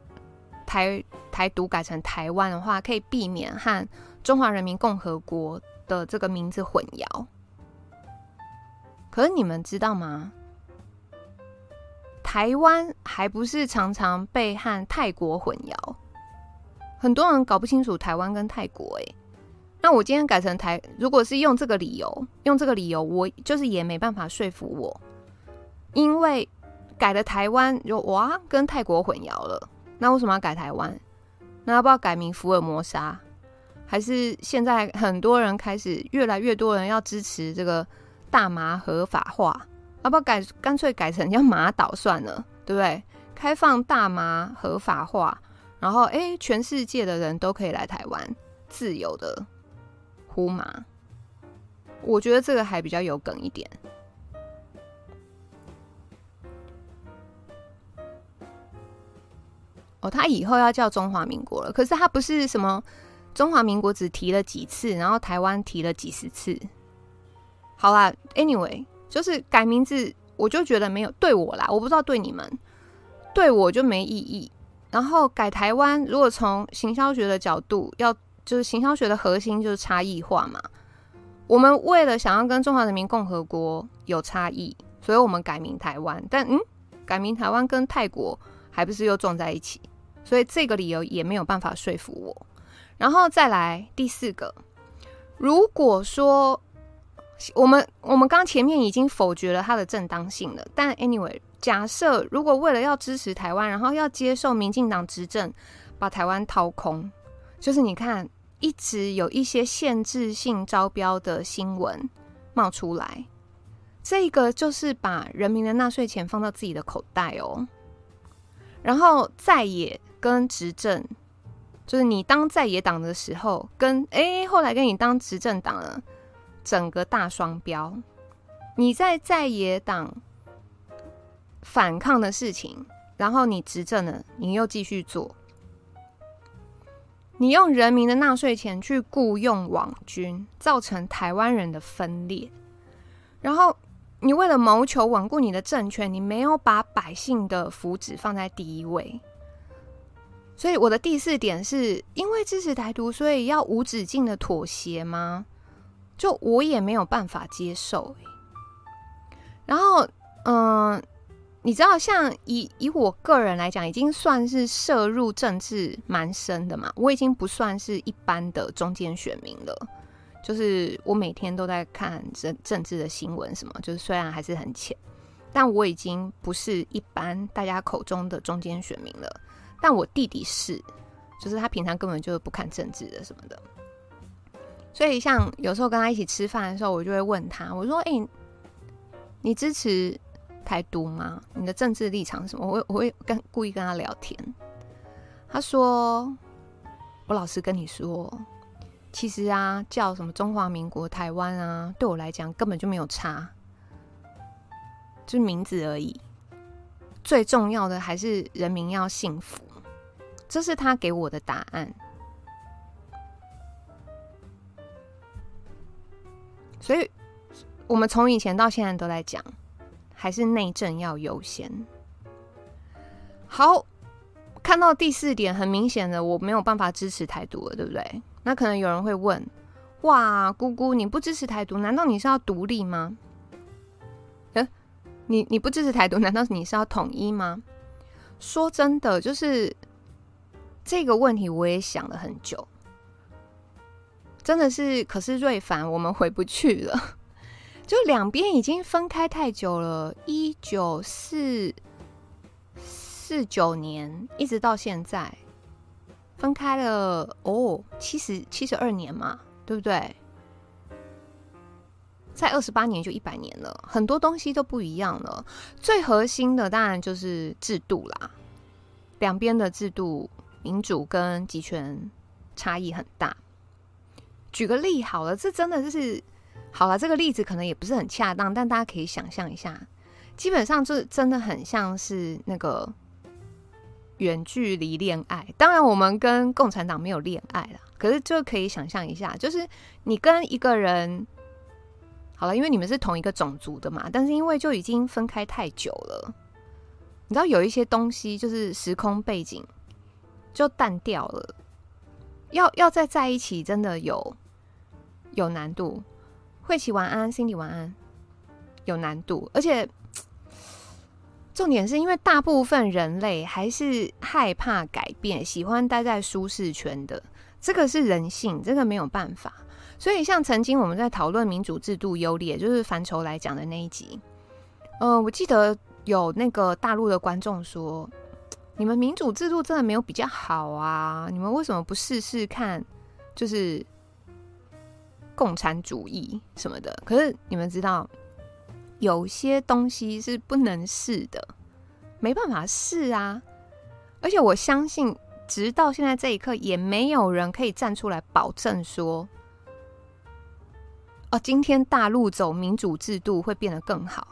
台台独改成台湾的话，可以避免和中华人民共和国的这个名字混淆。可是你们知道吗？台湾还不是常常被和泰国混淆，很多人搞不清楚台湾跟泰国。哎，那我今天改成台，如果是用这个理由，用这个理由，我就是也没办法说服我，因为。改了台湾就哇，跟泰国混淆了。那为什么要改台湾？那要不要改名福尔摩沙？还是现在很多人开始越来越多人要支持这个大麻合法化？要不要改？干脆改成叫马岛算了，对不对？开放大麻合法化，然后哎，全世界的人都可以来台湾自由的呼麻。我觉得这个还比较有梗一点。哦，他以后要叫中华民国了，可是他不是什么中华民国只提了几次，然后台湾提了几十次。好啦，anyway，就是改名字，我就觉得没有对我啦，我不知道对你们，对我就没意义。然后改台湾，如果从行销学的角度，要就是行销学的核心就是差异化嘛。我们为了想要跟中华人民共和国有差异，所以我们改名台湾。但嗯，改名台湾跟泰国还不是又撞在一起？所以这个理由也没有办法说服我。然后再来第四个，如果说我们我们刚前面已经否决了它的正当性了，但 anyway，假设如果为了要支持台湾，然后要接受民进党执政，把台湾掏空，就是你看一直有一些限制性招标的新闻冒出来，这个就是把人民的纳税钱放到自己的口袋哦，然后在野。跟执政，就是你当在野党的时候，跟哎后来跟你当执政党了，整个大双标。你在在野党反抗的事情，然后你执政了，你又继续做。你用人民的纳税钱去雇佣网军，造成台湾人的分裂。然后你为了谋求稳固你的政权，你没有把百姓的福祉放在第一位。所以我的第四点是因为支持台独，所以要无止境的妥协吗？就我也没有办法接受。然后，嗯，你知道，像以以我个人来讲，已经算是涉入政治蛮深的嘛。我已经不算是一般的中间选民了，就是我每天都在看政政治的新闻什么，就是虽然还是很浅，但我已经不是一般大家口中的中间选民了。但我弟弟是，就是他平常根本就不看政治的什么的，所以像有时候跟他一起吃饭的时候，我就会问他，我说：“哎、你支持台独吗？你的政治立场是什么？”我我会跟故意跟他聊天。他说：“我老实跟你说，其实啊，叫什么中华民国台湾啊，对我来讲根本就没有差，就名字而已。最重要的还是人民要幸福。”这是他给我的答案，所以我们从以前到现在都在讲，还是内政要优先。好，看到第四点，很明显的我没有办法支持台独了，对不对？那可能有人会问：哇，姑姑你不支持台独，难道你是要独立吗？呃，你你不支持台独，难道你是要统一吗？说真的，就是。这个问题我也想了很久。真的是，可是瑞凡，我们回不去了。就两边已经分开太久了，一九四四九年一直到现在，分开了哦，七十七十二年嘛，对不对？再二十八年就一百年了，很多东西都不一样了。最核心的当然就是制度啦，两边的制度，民主跟集权差异很大。举个例好了，这真的就是好了，这个例子可能也不是很恰当，但大家可以想象一下，基本上这真的很像是那个远距离恋爱。当然，我们跟共产党没有恋爱啦，可是就可以想象一下，就是你跟一个人。好了，因为你们是同一个种族的嘛，但是因为就已经分开太久了，你知道有一些东西就是时空背景就淡掉了，要要再在一起真的有有难度。慧琪晚安心里晚安，有难度，而且 重点是因为大部分人类还是害怕改变，喜欢待在舒适圈的，这个是人性，这个没有办法。所以，像曾经我们在讨论民主制度优劣，就是范畴来讲的那一集，呃，我记得有那个大陆的观众说：“你们民主制度真的没有比较好啊？你们为什么不试试看，就是共产主义什么的？”可是你们知道，有些东西是不能试的，没办法试啊。而且我相信，直到现在这一刻，也没有人可以站出来保证说。哦，今天大陆走民主制度会变得更好，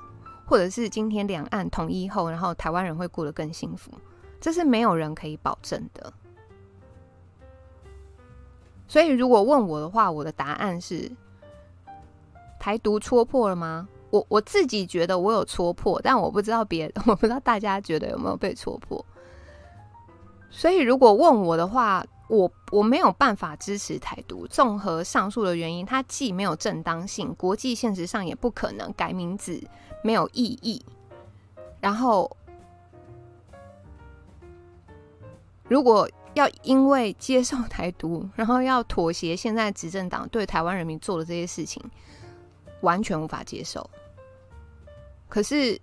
或者是今天两岸统一后，然后台湾人会过得更幸福，这是没有人可以保证的。所以，如果问我的话，我的答案是：台独戳破了吗？我我自己觉得我有戳破，但我不知道别，我不知道大家觉得有没有被戳破。所以，如果问我的话，我我没有办法支持台独，综合上述的原因，它既没有正当性，国际现实上也不可能改名字，没有意义。然后，如果要因为接受台独，然后要妥协现在执政党对台湾人民做的这些事情，完全无法接受。可是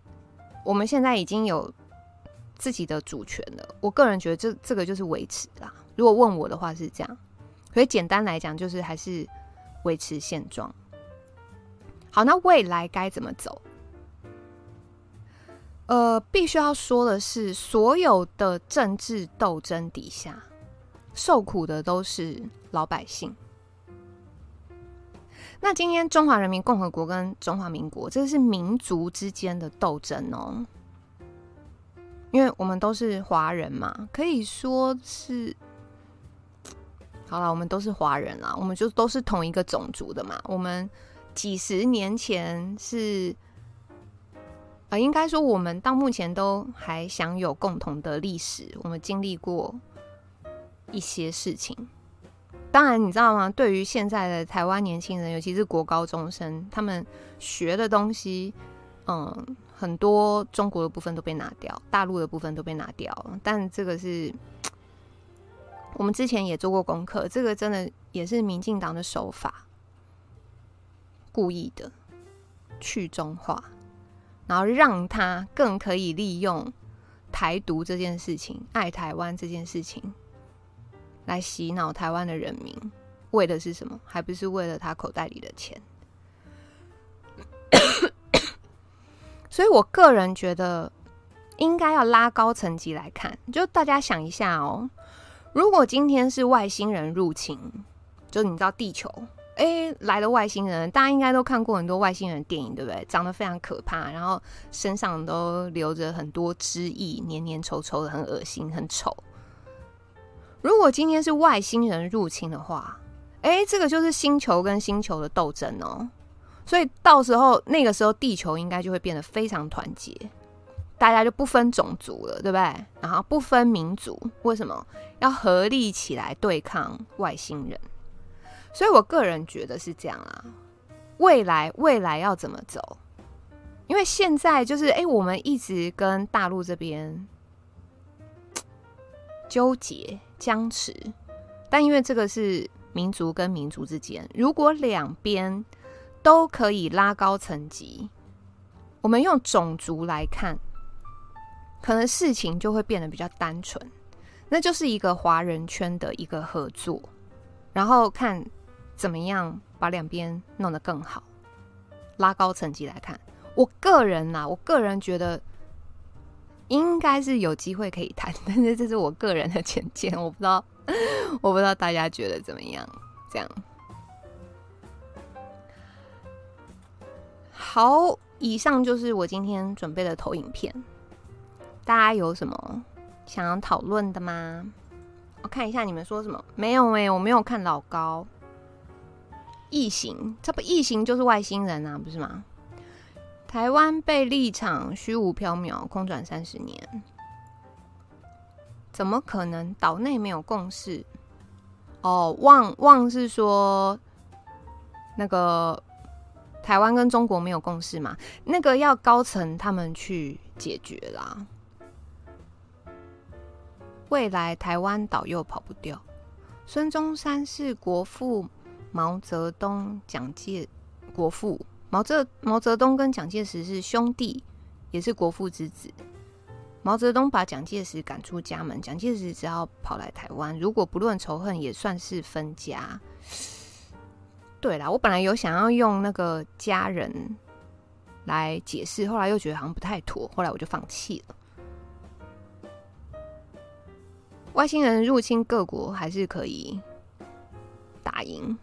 我们现在已经有自己的主权了，我个人觉得这这个就是维持啦。如果问我的话是这样，所以简单来讲就是还是维持现状。好，那未来该怎么走？呃，必须要说的是，所有的政治斗争底下，受苦的都是老百姓。那今天中华人民共和国跟中华民国，这是民族之间的斗争哦，因为我们都是华人嘛，可以说是。好了，我们都是华人啦，我们就都是同一个种族的嘛。我们几十年前是，呃，应该说我们到目前都还享有共同的历史。我们经历过一些事情。当然，你知道吗？对于现在的台湾年轻人，尤其是国高中生，他们学的东西，嗯，很多中国的部分都被拿掉，大陆的部分都被拿掉了。但这个是。我们之前也做过功课，这个真的也是民进党的手法，故意的去中化，然后让他更可以利用台独这件事情、爱台湾这件事情来洗脑台湾的人民，为的是什么？还不是为了他口袋里的钱？所以我个人觉得，应该要拉高层级来看，就大家想一下哦。如果今天是外星人入侵，就你知道地球，哎，来了外星人，大家应该都看过很多外星人电影，对不对？长得非常可怕，然后身上都流着很多汁液，黏黏稠稠的，很恶心，很丑。如果今天是外星人入侵的话，哎，这个就是星球跟星球的斗争哦。所以到时候那个时候，地球应该就会变得非常团结。大家就不分种族了，对不对？然后不分民族，为什么要合力起来对抗外星人？所以我个人觉得是这样啊。未来未来要怎么走？因为现在就是哎，我们一直跟大陆这边纠结僵持，但因为这个是民族跟民族之间，如果两边都可以拉高层级，我们用种族来看，可能事情就会变得比较单纯，那就是一个华人圈的一个合作，然后看怎么样把两边弄得更好，拉高层级来看。我个人呐，我个人觉得应该是有机会可以谈，但是这是我个人的浅见，我不知道，我不知道大家觉得怎么样？这样。好，以上就是我今天准备的投影片。大家有什么想要讨论的吗？我看一下你们说什么。没有哎、我没有看老高。异形，这不异形就是外星人啊，不是吗？台湾被立场虚无缥缈，空转三十年，怎么可能？岛内没有共识。哦，旺旺是说那个。台湾跟中国没有共识嘛？那个要高层他们去解决啦。未来台湾岛又跑不掉。孙中山是国父毛泽东、蒋介国父毛泽毛泽东跟蒋介石是兄弟，也是国父之子。毛泽东把蒋介石赶出家门，蒋介石只好跑来台湾。如果不论仇恨，也算是分家。对啦，我本来有想要用那个家人来解释，后来又觉得好像不太妥，后来我就放弃了。外星人入侵各国还是可以打赢，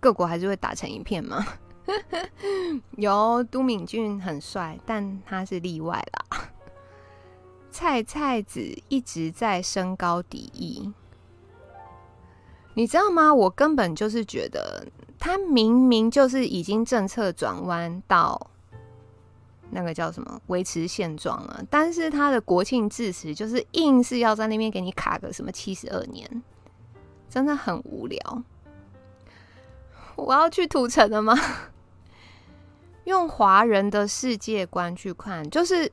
各国还是会打成一片吗？有都敏俊很帅，但他是例外啦。菜菜子一直在升高敌意。你知道吗？我根本就是觉得他明明就是已经政策转弯到那个叫什么维持现状了，但是他的国庆致辞就是硬是要在那边给你卡个什么七十二年，真的很无聊。我要去土城了吗？用华人的世界观去看，就是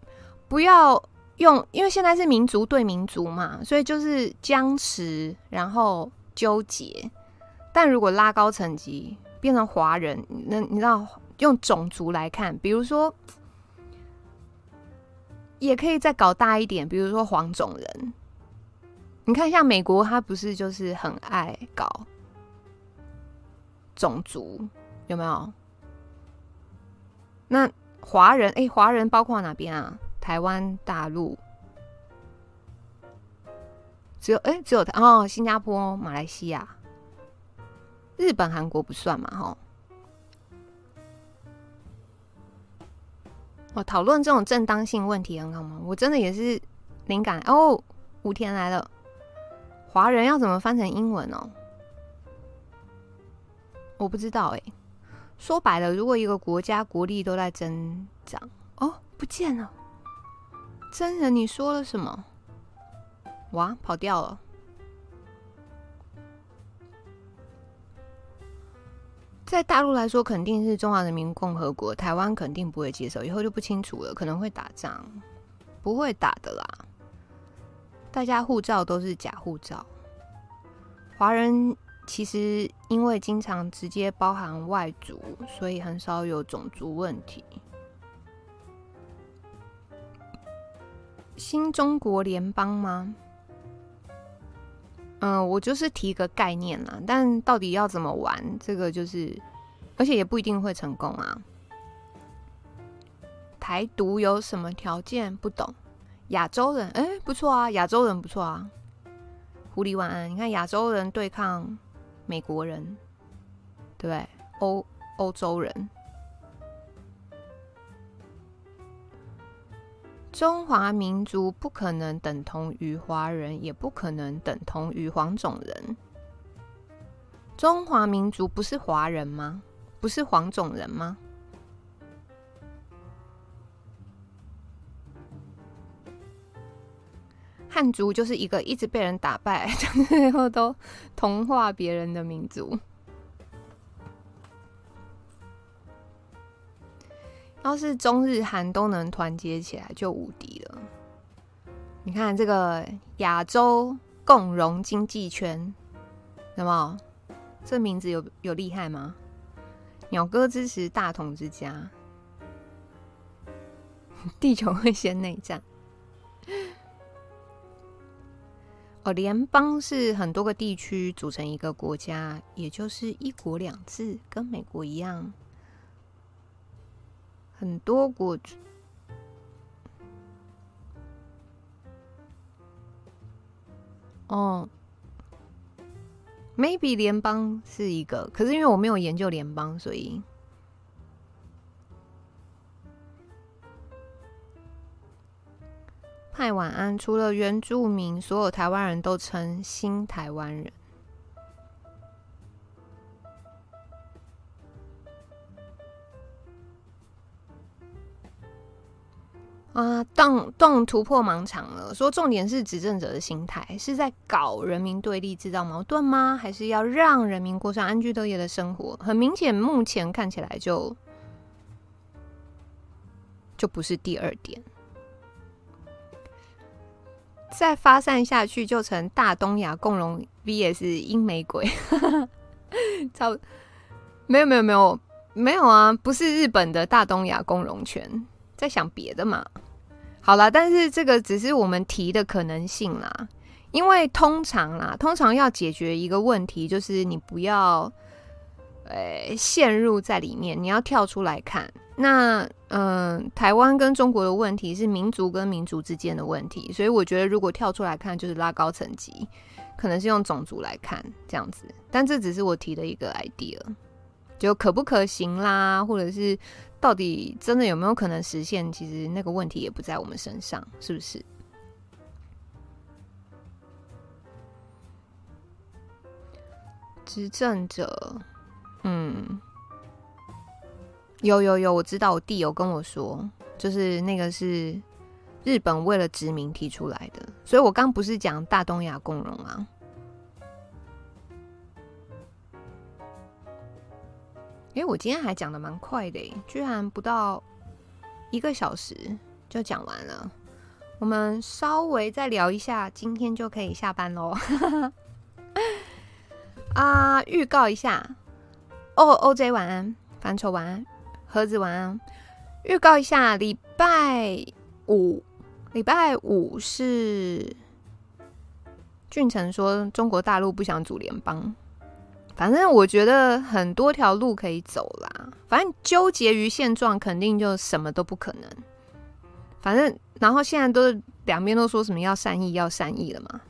不要用，因为现在是民族对民族嘛，所以就是僵持，然后。纠结，但如果拉高层级变成华人，那你知道用种族来看，比如说 也可以再搞大一点，比如说黄种人。你看，像美国，他不是就是很爱搞种族，有没有？那华人，哎，华人包括哪边啊？台湾、大陆。只有哎、只有哦，新加坡、马来西亚、日本、韩国不算嘛，哈。哦，讨论这种正当性问题很好吗？我真的也是灵感哦。武田来了，华人要怎么翻成英文哦？我不知道哎。说白了，如果一个国家国力都在增长，哦，不见了，真人，你说了什么？哇，跑掉了！在大陆来说，肯定是中华人民共和国，台湾肯定不会接受，以后就不清楚了，可能会打仗，不会打的啦。大家护照都是假护照，华人其实因为经常直接包含外族，所以很少有种族问题。新中国联邦吗？嗯，我就是提个概念啦，但到底要怎么玩，这个就是，而且也不一定会成功啊。台独有什么条件？不懂。亚洲人，哎、不错啊，亚洲人不错啊。狐狸晚安，你看亚洲人对抗美国人，对？欧欧洲人。中华民族不可能等同于华人，也不可能等同于黄种人。中华民族不是华人吗？不是黄种人吗？汉族就是一个一直被人打败，最后都同化别人的民族。要是中日韩都能团结起来，就无敌了。你看这个亚洲共荣经济圈，有没有？这名字有有厉害吗？鸟哥支持大同之家，地球会先内战。哦，联邦是很多个地区组成一个国家，也就是一国两制，跟美国一样，很多国。哦，maybe 联邦是一个，可是因为我没有研究联邦，所以。派晚安，除了原住民，所有台湾人都称新台湾人。啊，动动突破盲肠了，说重点是执政者的心态，是在搞人民对立、制造矛盾吗？还是要让人民过上安居乐业的生活？很明显，目前看起来就就不是第二点。再发散下去，就成大东亚共荣 VS 英美鬼，超没有没有没有没有啊！不是日本的大东亚共荣圈，在想别的嘛？好啦，但是这个只是我们提的可能性啦，因为通常啦，通常要解决一个问题，就是你不要呃陷入在里面，你要跳出来看。那嗯、台湾跟中国的问题是民族跟民族之间的问题，所以我觉得如果跳出来看，就是拉高层级，可能是用种族来看这样子。但这只是我提的一个 idea，就可不可行啦，或者是到底真的有没有可能实现？其实那个问题也不在我们身上，是不是？执政者，嗯。有有有，我知道，我弟有跟我说，就是那个是日本为了殖民提出来的，所以我刚不是讲大东亚共荣吗？因为我今天还讲的蛮快的，居然不到一个小时就讲完了。我们稍微再聊一下，今天就可以下班喽。啊，预告一下，哦，OJ 晚安，烦愁晚安。盒子晚安，预告一下，礼拜五，礼拜五是俊成说中国大陆不想组联邦，反正我觉得很多条路可以走啦。反正纠结于现状，肯定就什么都不可能。反正然后现在都两边都说什么要善意，要善意了嘛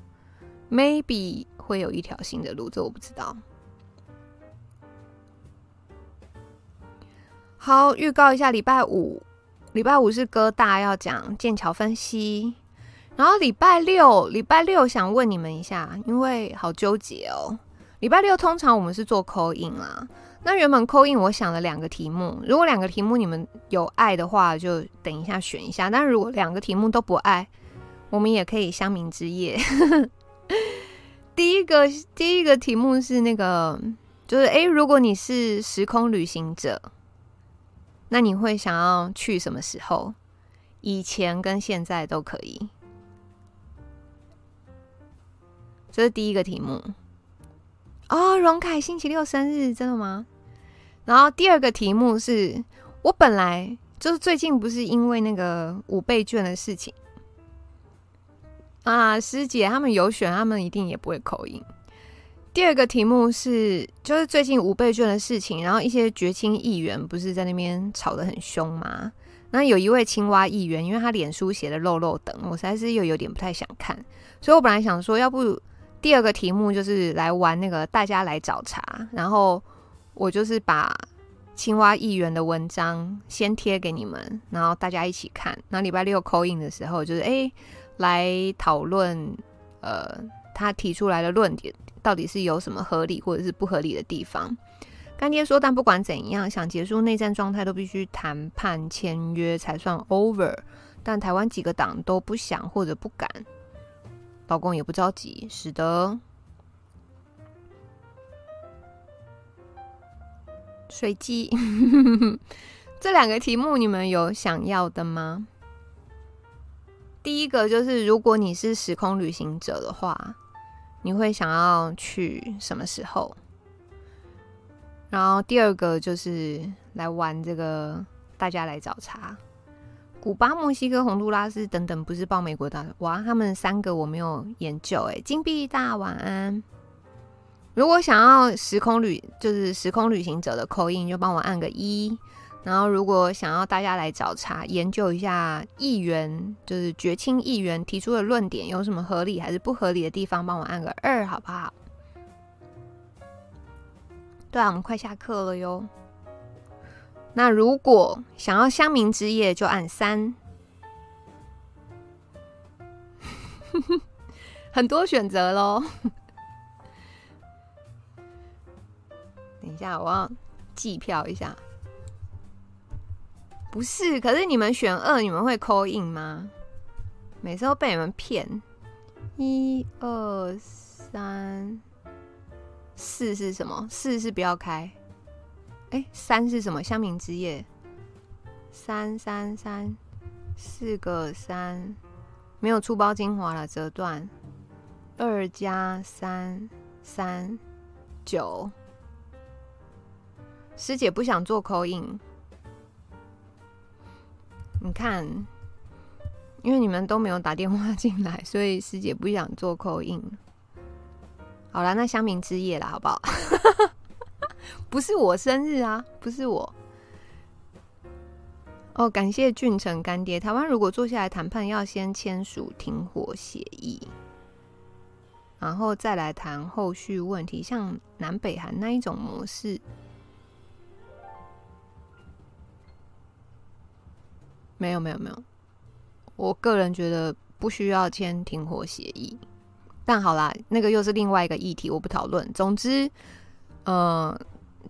？Maybe 会有一条新的路，这我不知道。好，预告一下，礼拜五，礼拜五是哥大要讲剑桥分析，然后礼拜六，礼拜六想问你们一下，因为好纠结哦。礼拜六通常我们是做口音啦，那原本口音我想了两个题目，如果两个题目你们有爱的话，就等一下选一下；但如果两个题目都不爱，我们也可以乡民之夜。第一个，第一个题目是那个，就是诶，如果你是时空旅行者。那你会想要去什么时候？以前跟现在都可以。这是第一个题目。哦，荣凯星期六生日，真的吗？然后第二个题目是我本来就是最近不是因为那个五倍券的事情啊，师姐他们有选，他们一定也不会口音。第二个题目是，就是最近五倍券的事情，然后一些绝亲议员不是在那边吵得很凶吗？那有一位青蛙议员，因为他脸书写的漏漏等，我实在是又有点不太想看，所以我本来想说，要不第二个题目就是来玩那个大家来找茬，然后我就是把青蛙议员的文章先贴给你们，然后大家一起看，然后礼拜六 call in 的时候，就是哎来讨论，呃，他提出来的论点。到底是有什么合理或者是不合理的地方？干爹说，但不管怎样，想结束内战状态都必须谈判签约才算 over。但台湾几个党都不想或者不敢，老公也不着急，使得随机。这两个题目你们有想要的吗？第一个就是，如果你是时空旅行者的话。你会想要去什么时候？然后第二个就是来玩这个，大家来找茬。古巴、墨西哥、洪都拉斯等等，不是报美国的哇？他们三个我没有研究。哎，金币大晚安。如果想要时空旅，就是时空旅行者的 call in，就帮我按个一。然后，如果想要大家来找茬，研究一下议员，就是绝亲议员提出的论点有什么合理还是不合理的地方，帮我按个二，好不好？对啊，我们快下课了哟。那如果想要乡民之夜，就按三。很多选择喽。等一下，我要计票一下。不是，可是你们选二，你们会扣印吗？每次都被你们骗。一二三四是什么？四是不要开。哎，三是什么？香茗之夜。三三三，四个三，没有出包精华了，折断。二加三三九。师姐不想做 call in。你看，因为你们都没有打电话进来，所以师姐不想做 call in。好了，那乡民之夜了，好不好？不是我生日啊，不是我。哦，感谢俊成干爹。台湾如果坐下来谈判，要先签署停火协议，然后再来谈后续问题，像南北韩那一种模式。没有没有没有，我个人觉得不需要签停火协议。但好啦，那个又是另外一个议题，我不讨论。总之，呃，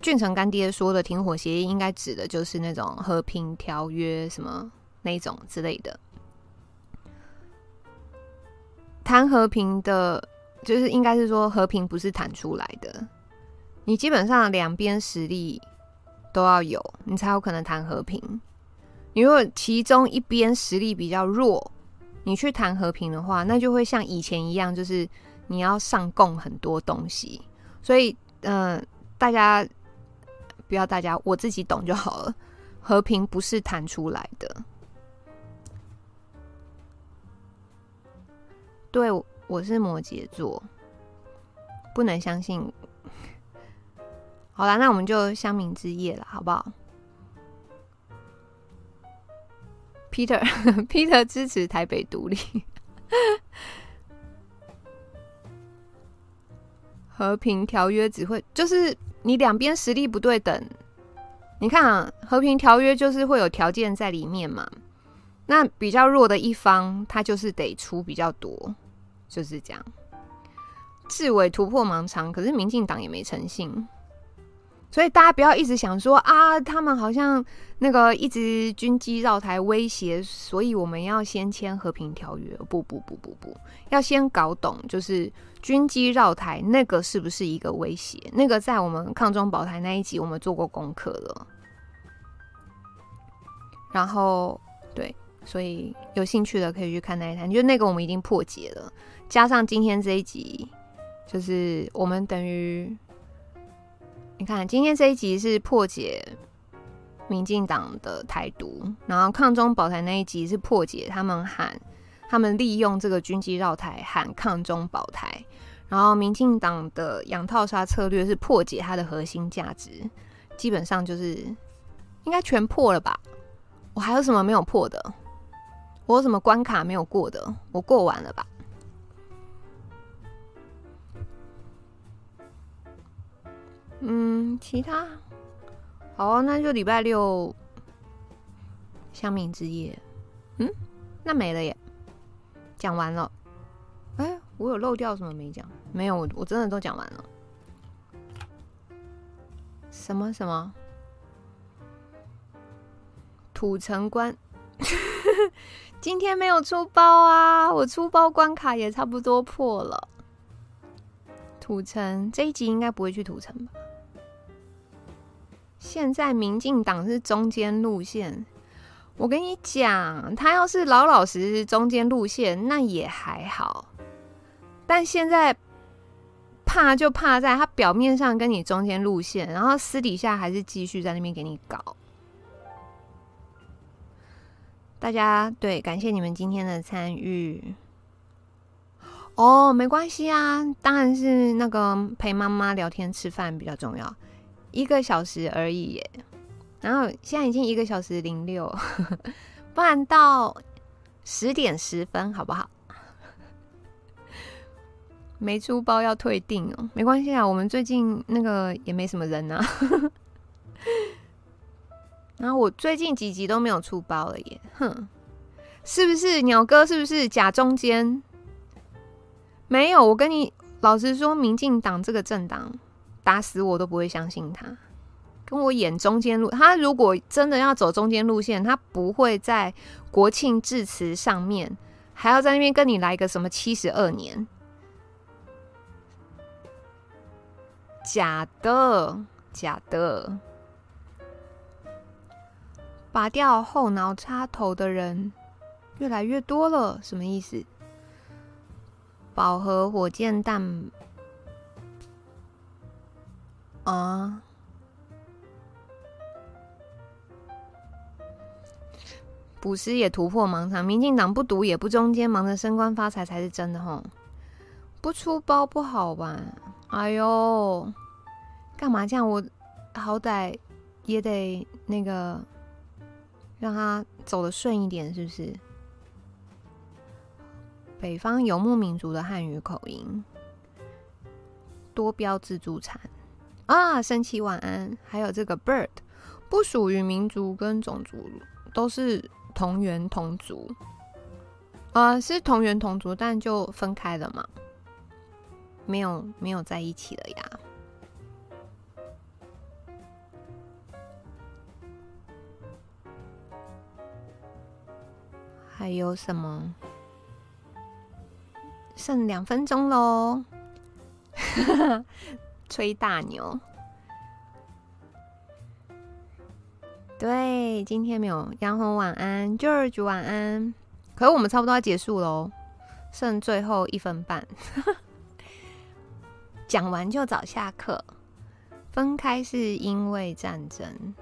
俊成干爹说的停火协议，应该指的就是那种和平条约什么那种之类的。谈和平的，就是应该是说和平不是谈出来的，你基本上两边实力都要有，你才有可能谈和平。你如果其中一边实力比较弱，你去谈和平的话，那就会像以前一样，就是你要上供很多东西。所以，嗯、大家不要大家，我自己懂就好了。和平不是谈出来的。对，我是摩羯座，不能相信。好啦，那我们就乡民之夜了，好不好？Peter，Peter 支持台北独立。和平条约只会就是你两边实力不对等。你看啊，和平条约就是会有条件在里面嘛。那比较弱的一方，他就是得出比较多，就是这样。志伟突破盲肠，可是民进党也没诚信。所以大家不要一直想说啊，他们好像那个一直军机绕台威胁，所以我们要先签和平条约。不不不不不，要先搞懂，就是军机绕台那个是不是一个威胁？那个在我们抗中保台那一集我们做过功课了。然后对，所以有兴趣的可以去看那一台，就那个我们已经破解了，加上今天这一集，就是我们等于。你看，今天这一集是破解民进党的台独，然后抗中保台那一集是破解他们喊他们利用这个军机绕台喊抗中保台，然后民进党的养套杀策略是破解它的核心价值，基本上就是应该全破了吧？我还有什么没有破的？我有什么关卡没有过的？我过完了吧？嗯，其他好啊，那就礼拜六香茗之夜。嗯，那没了耶，讲完了。哎、欸，我有漏掉什么没讲？没有，我我真的都讲完了。什么什么？土城关？今天没有出包啊，我出包关卡也差不多破了。土城这一集应该不会去土城吧？现在民进党是中间路线，我跟你讲，他要是老老实实中间路线，那也还好。但现在怕就怕在他表面上跟你中间路线，然后私底下还是继续在那边给你搞。大家对，感谢你们今天的参与。哦，没关系啊，当然是那个陪妈妈聊天吃饭比较重要，一个小时而已耶。然后现在已经一个小时零六，不然到十点十分好不好？没出包要退订哦，没关系啊，我们最近那个也没什么人啊。然后我最近几集都没有出包了耶，哼，是不是鸟哥？是不是假中间？没有，我跟你老实说，民进党这个政党打死我都不会相信他，跟我演中间路。他如果真的要走中间路线，他不会在国庆致辞上面还要在那边跟你来个什么七十二年，假的，假的。拔掉后脑插头的人越来越多了，什么意思？饱和火箭弹啊！补师也突破盲肠，民进党不独也不中间，忙着升官发财才是真的吼！不出包不好吧？哎呦，干嘛这样？我好歹也得那个。让他走的顺一点，是不是？北方游牧民族的汉语口音，多标自助餐啊！神奇晚安，还有这个 bird，不属于民族跟种族，都是同源同族啊，是同源同族，但就分开了嘛，没有没有在一起了呀。还有什么？剩两分钟喽！吹大牛。对，今天没有杨红晚安，George 晚安。可是我们差不多要结束喽，剩最后一分半。讲完就早下课。分开是因为战争。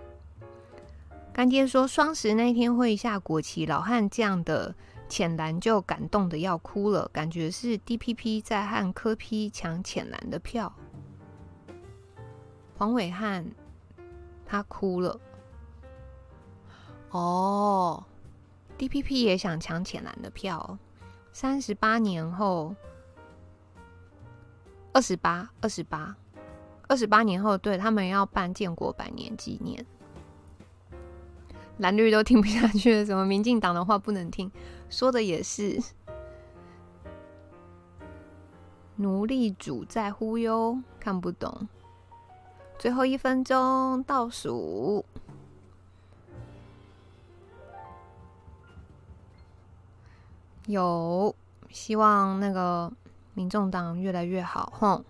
干爹说双十那天会下国旗，老汉这样的浅蓝就感动的要哭了，感觉是 DPP 在和柯 P 抢浅蓝的票。黄伟汉他哭了。哦，DPP 也想抢浅蓝的票。三十八年后，二十八，二十八，二十八年后，对，他们要办建国百年纪念。蓝绿都听不下去了，什么民进党的话不能听？说的也是，奴隶主在忽悠，看不懂。最后一分钟倒数，有希望那个民众党越来越好，哼。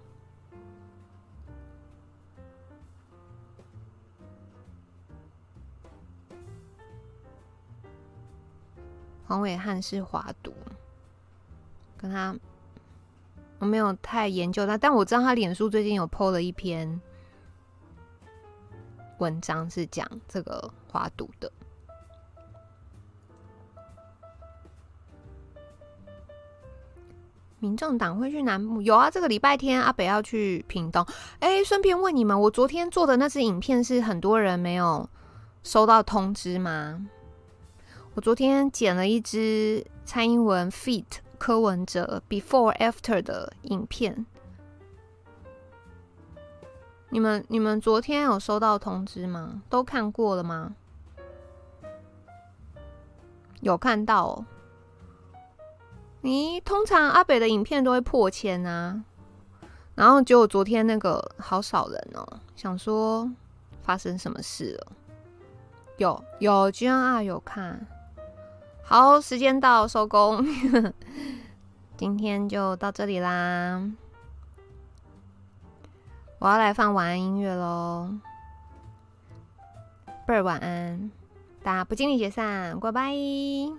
黄伟汉是华独，跟他我没有太研究他，但我知道他脸书最近有 po 了一篇文章，是讲这个花毒的。民众党会去南部？有啊，这个礼拜天阿北要去屏东。哎，顺便问你们，我昨天做的那支影片是很多人没有收到通知吗？我昨天剪了一支蔡英文 feat. 柯文哲 before after 的影片，你们你们昨天有收到通知吗？都看过了吗？有看到哦。咦通常阿北的影片都会破千啊，然后结果昨天那个好少人哦，想说发生什么事了？有有 GNR 有看。好，时间到，收工。今天就到这里啦，我要来放晚安音乐喽。倍儿晚安，大家不经意解散，，goodbye。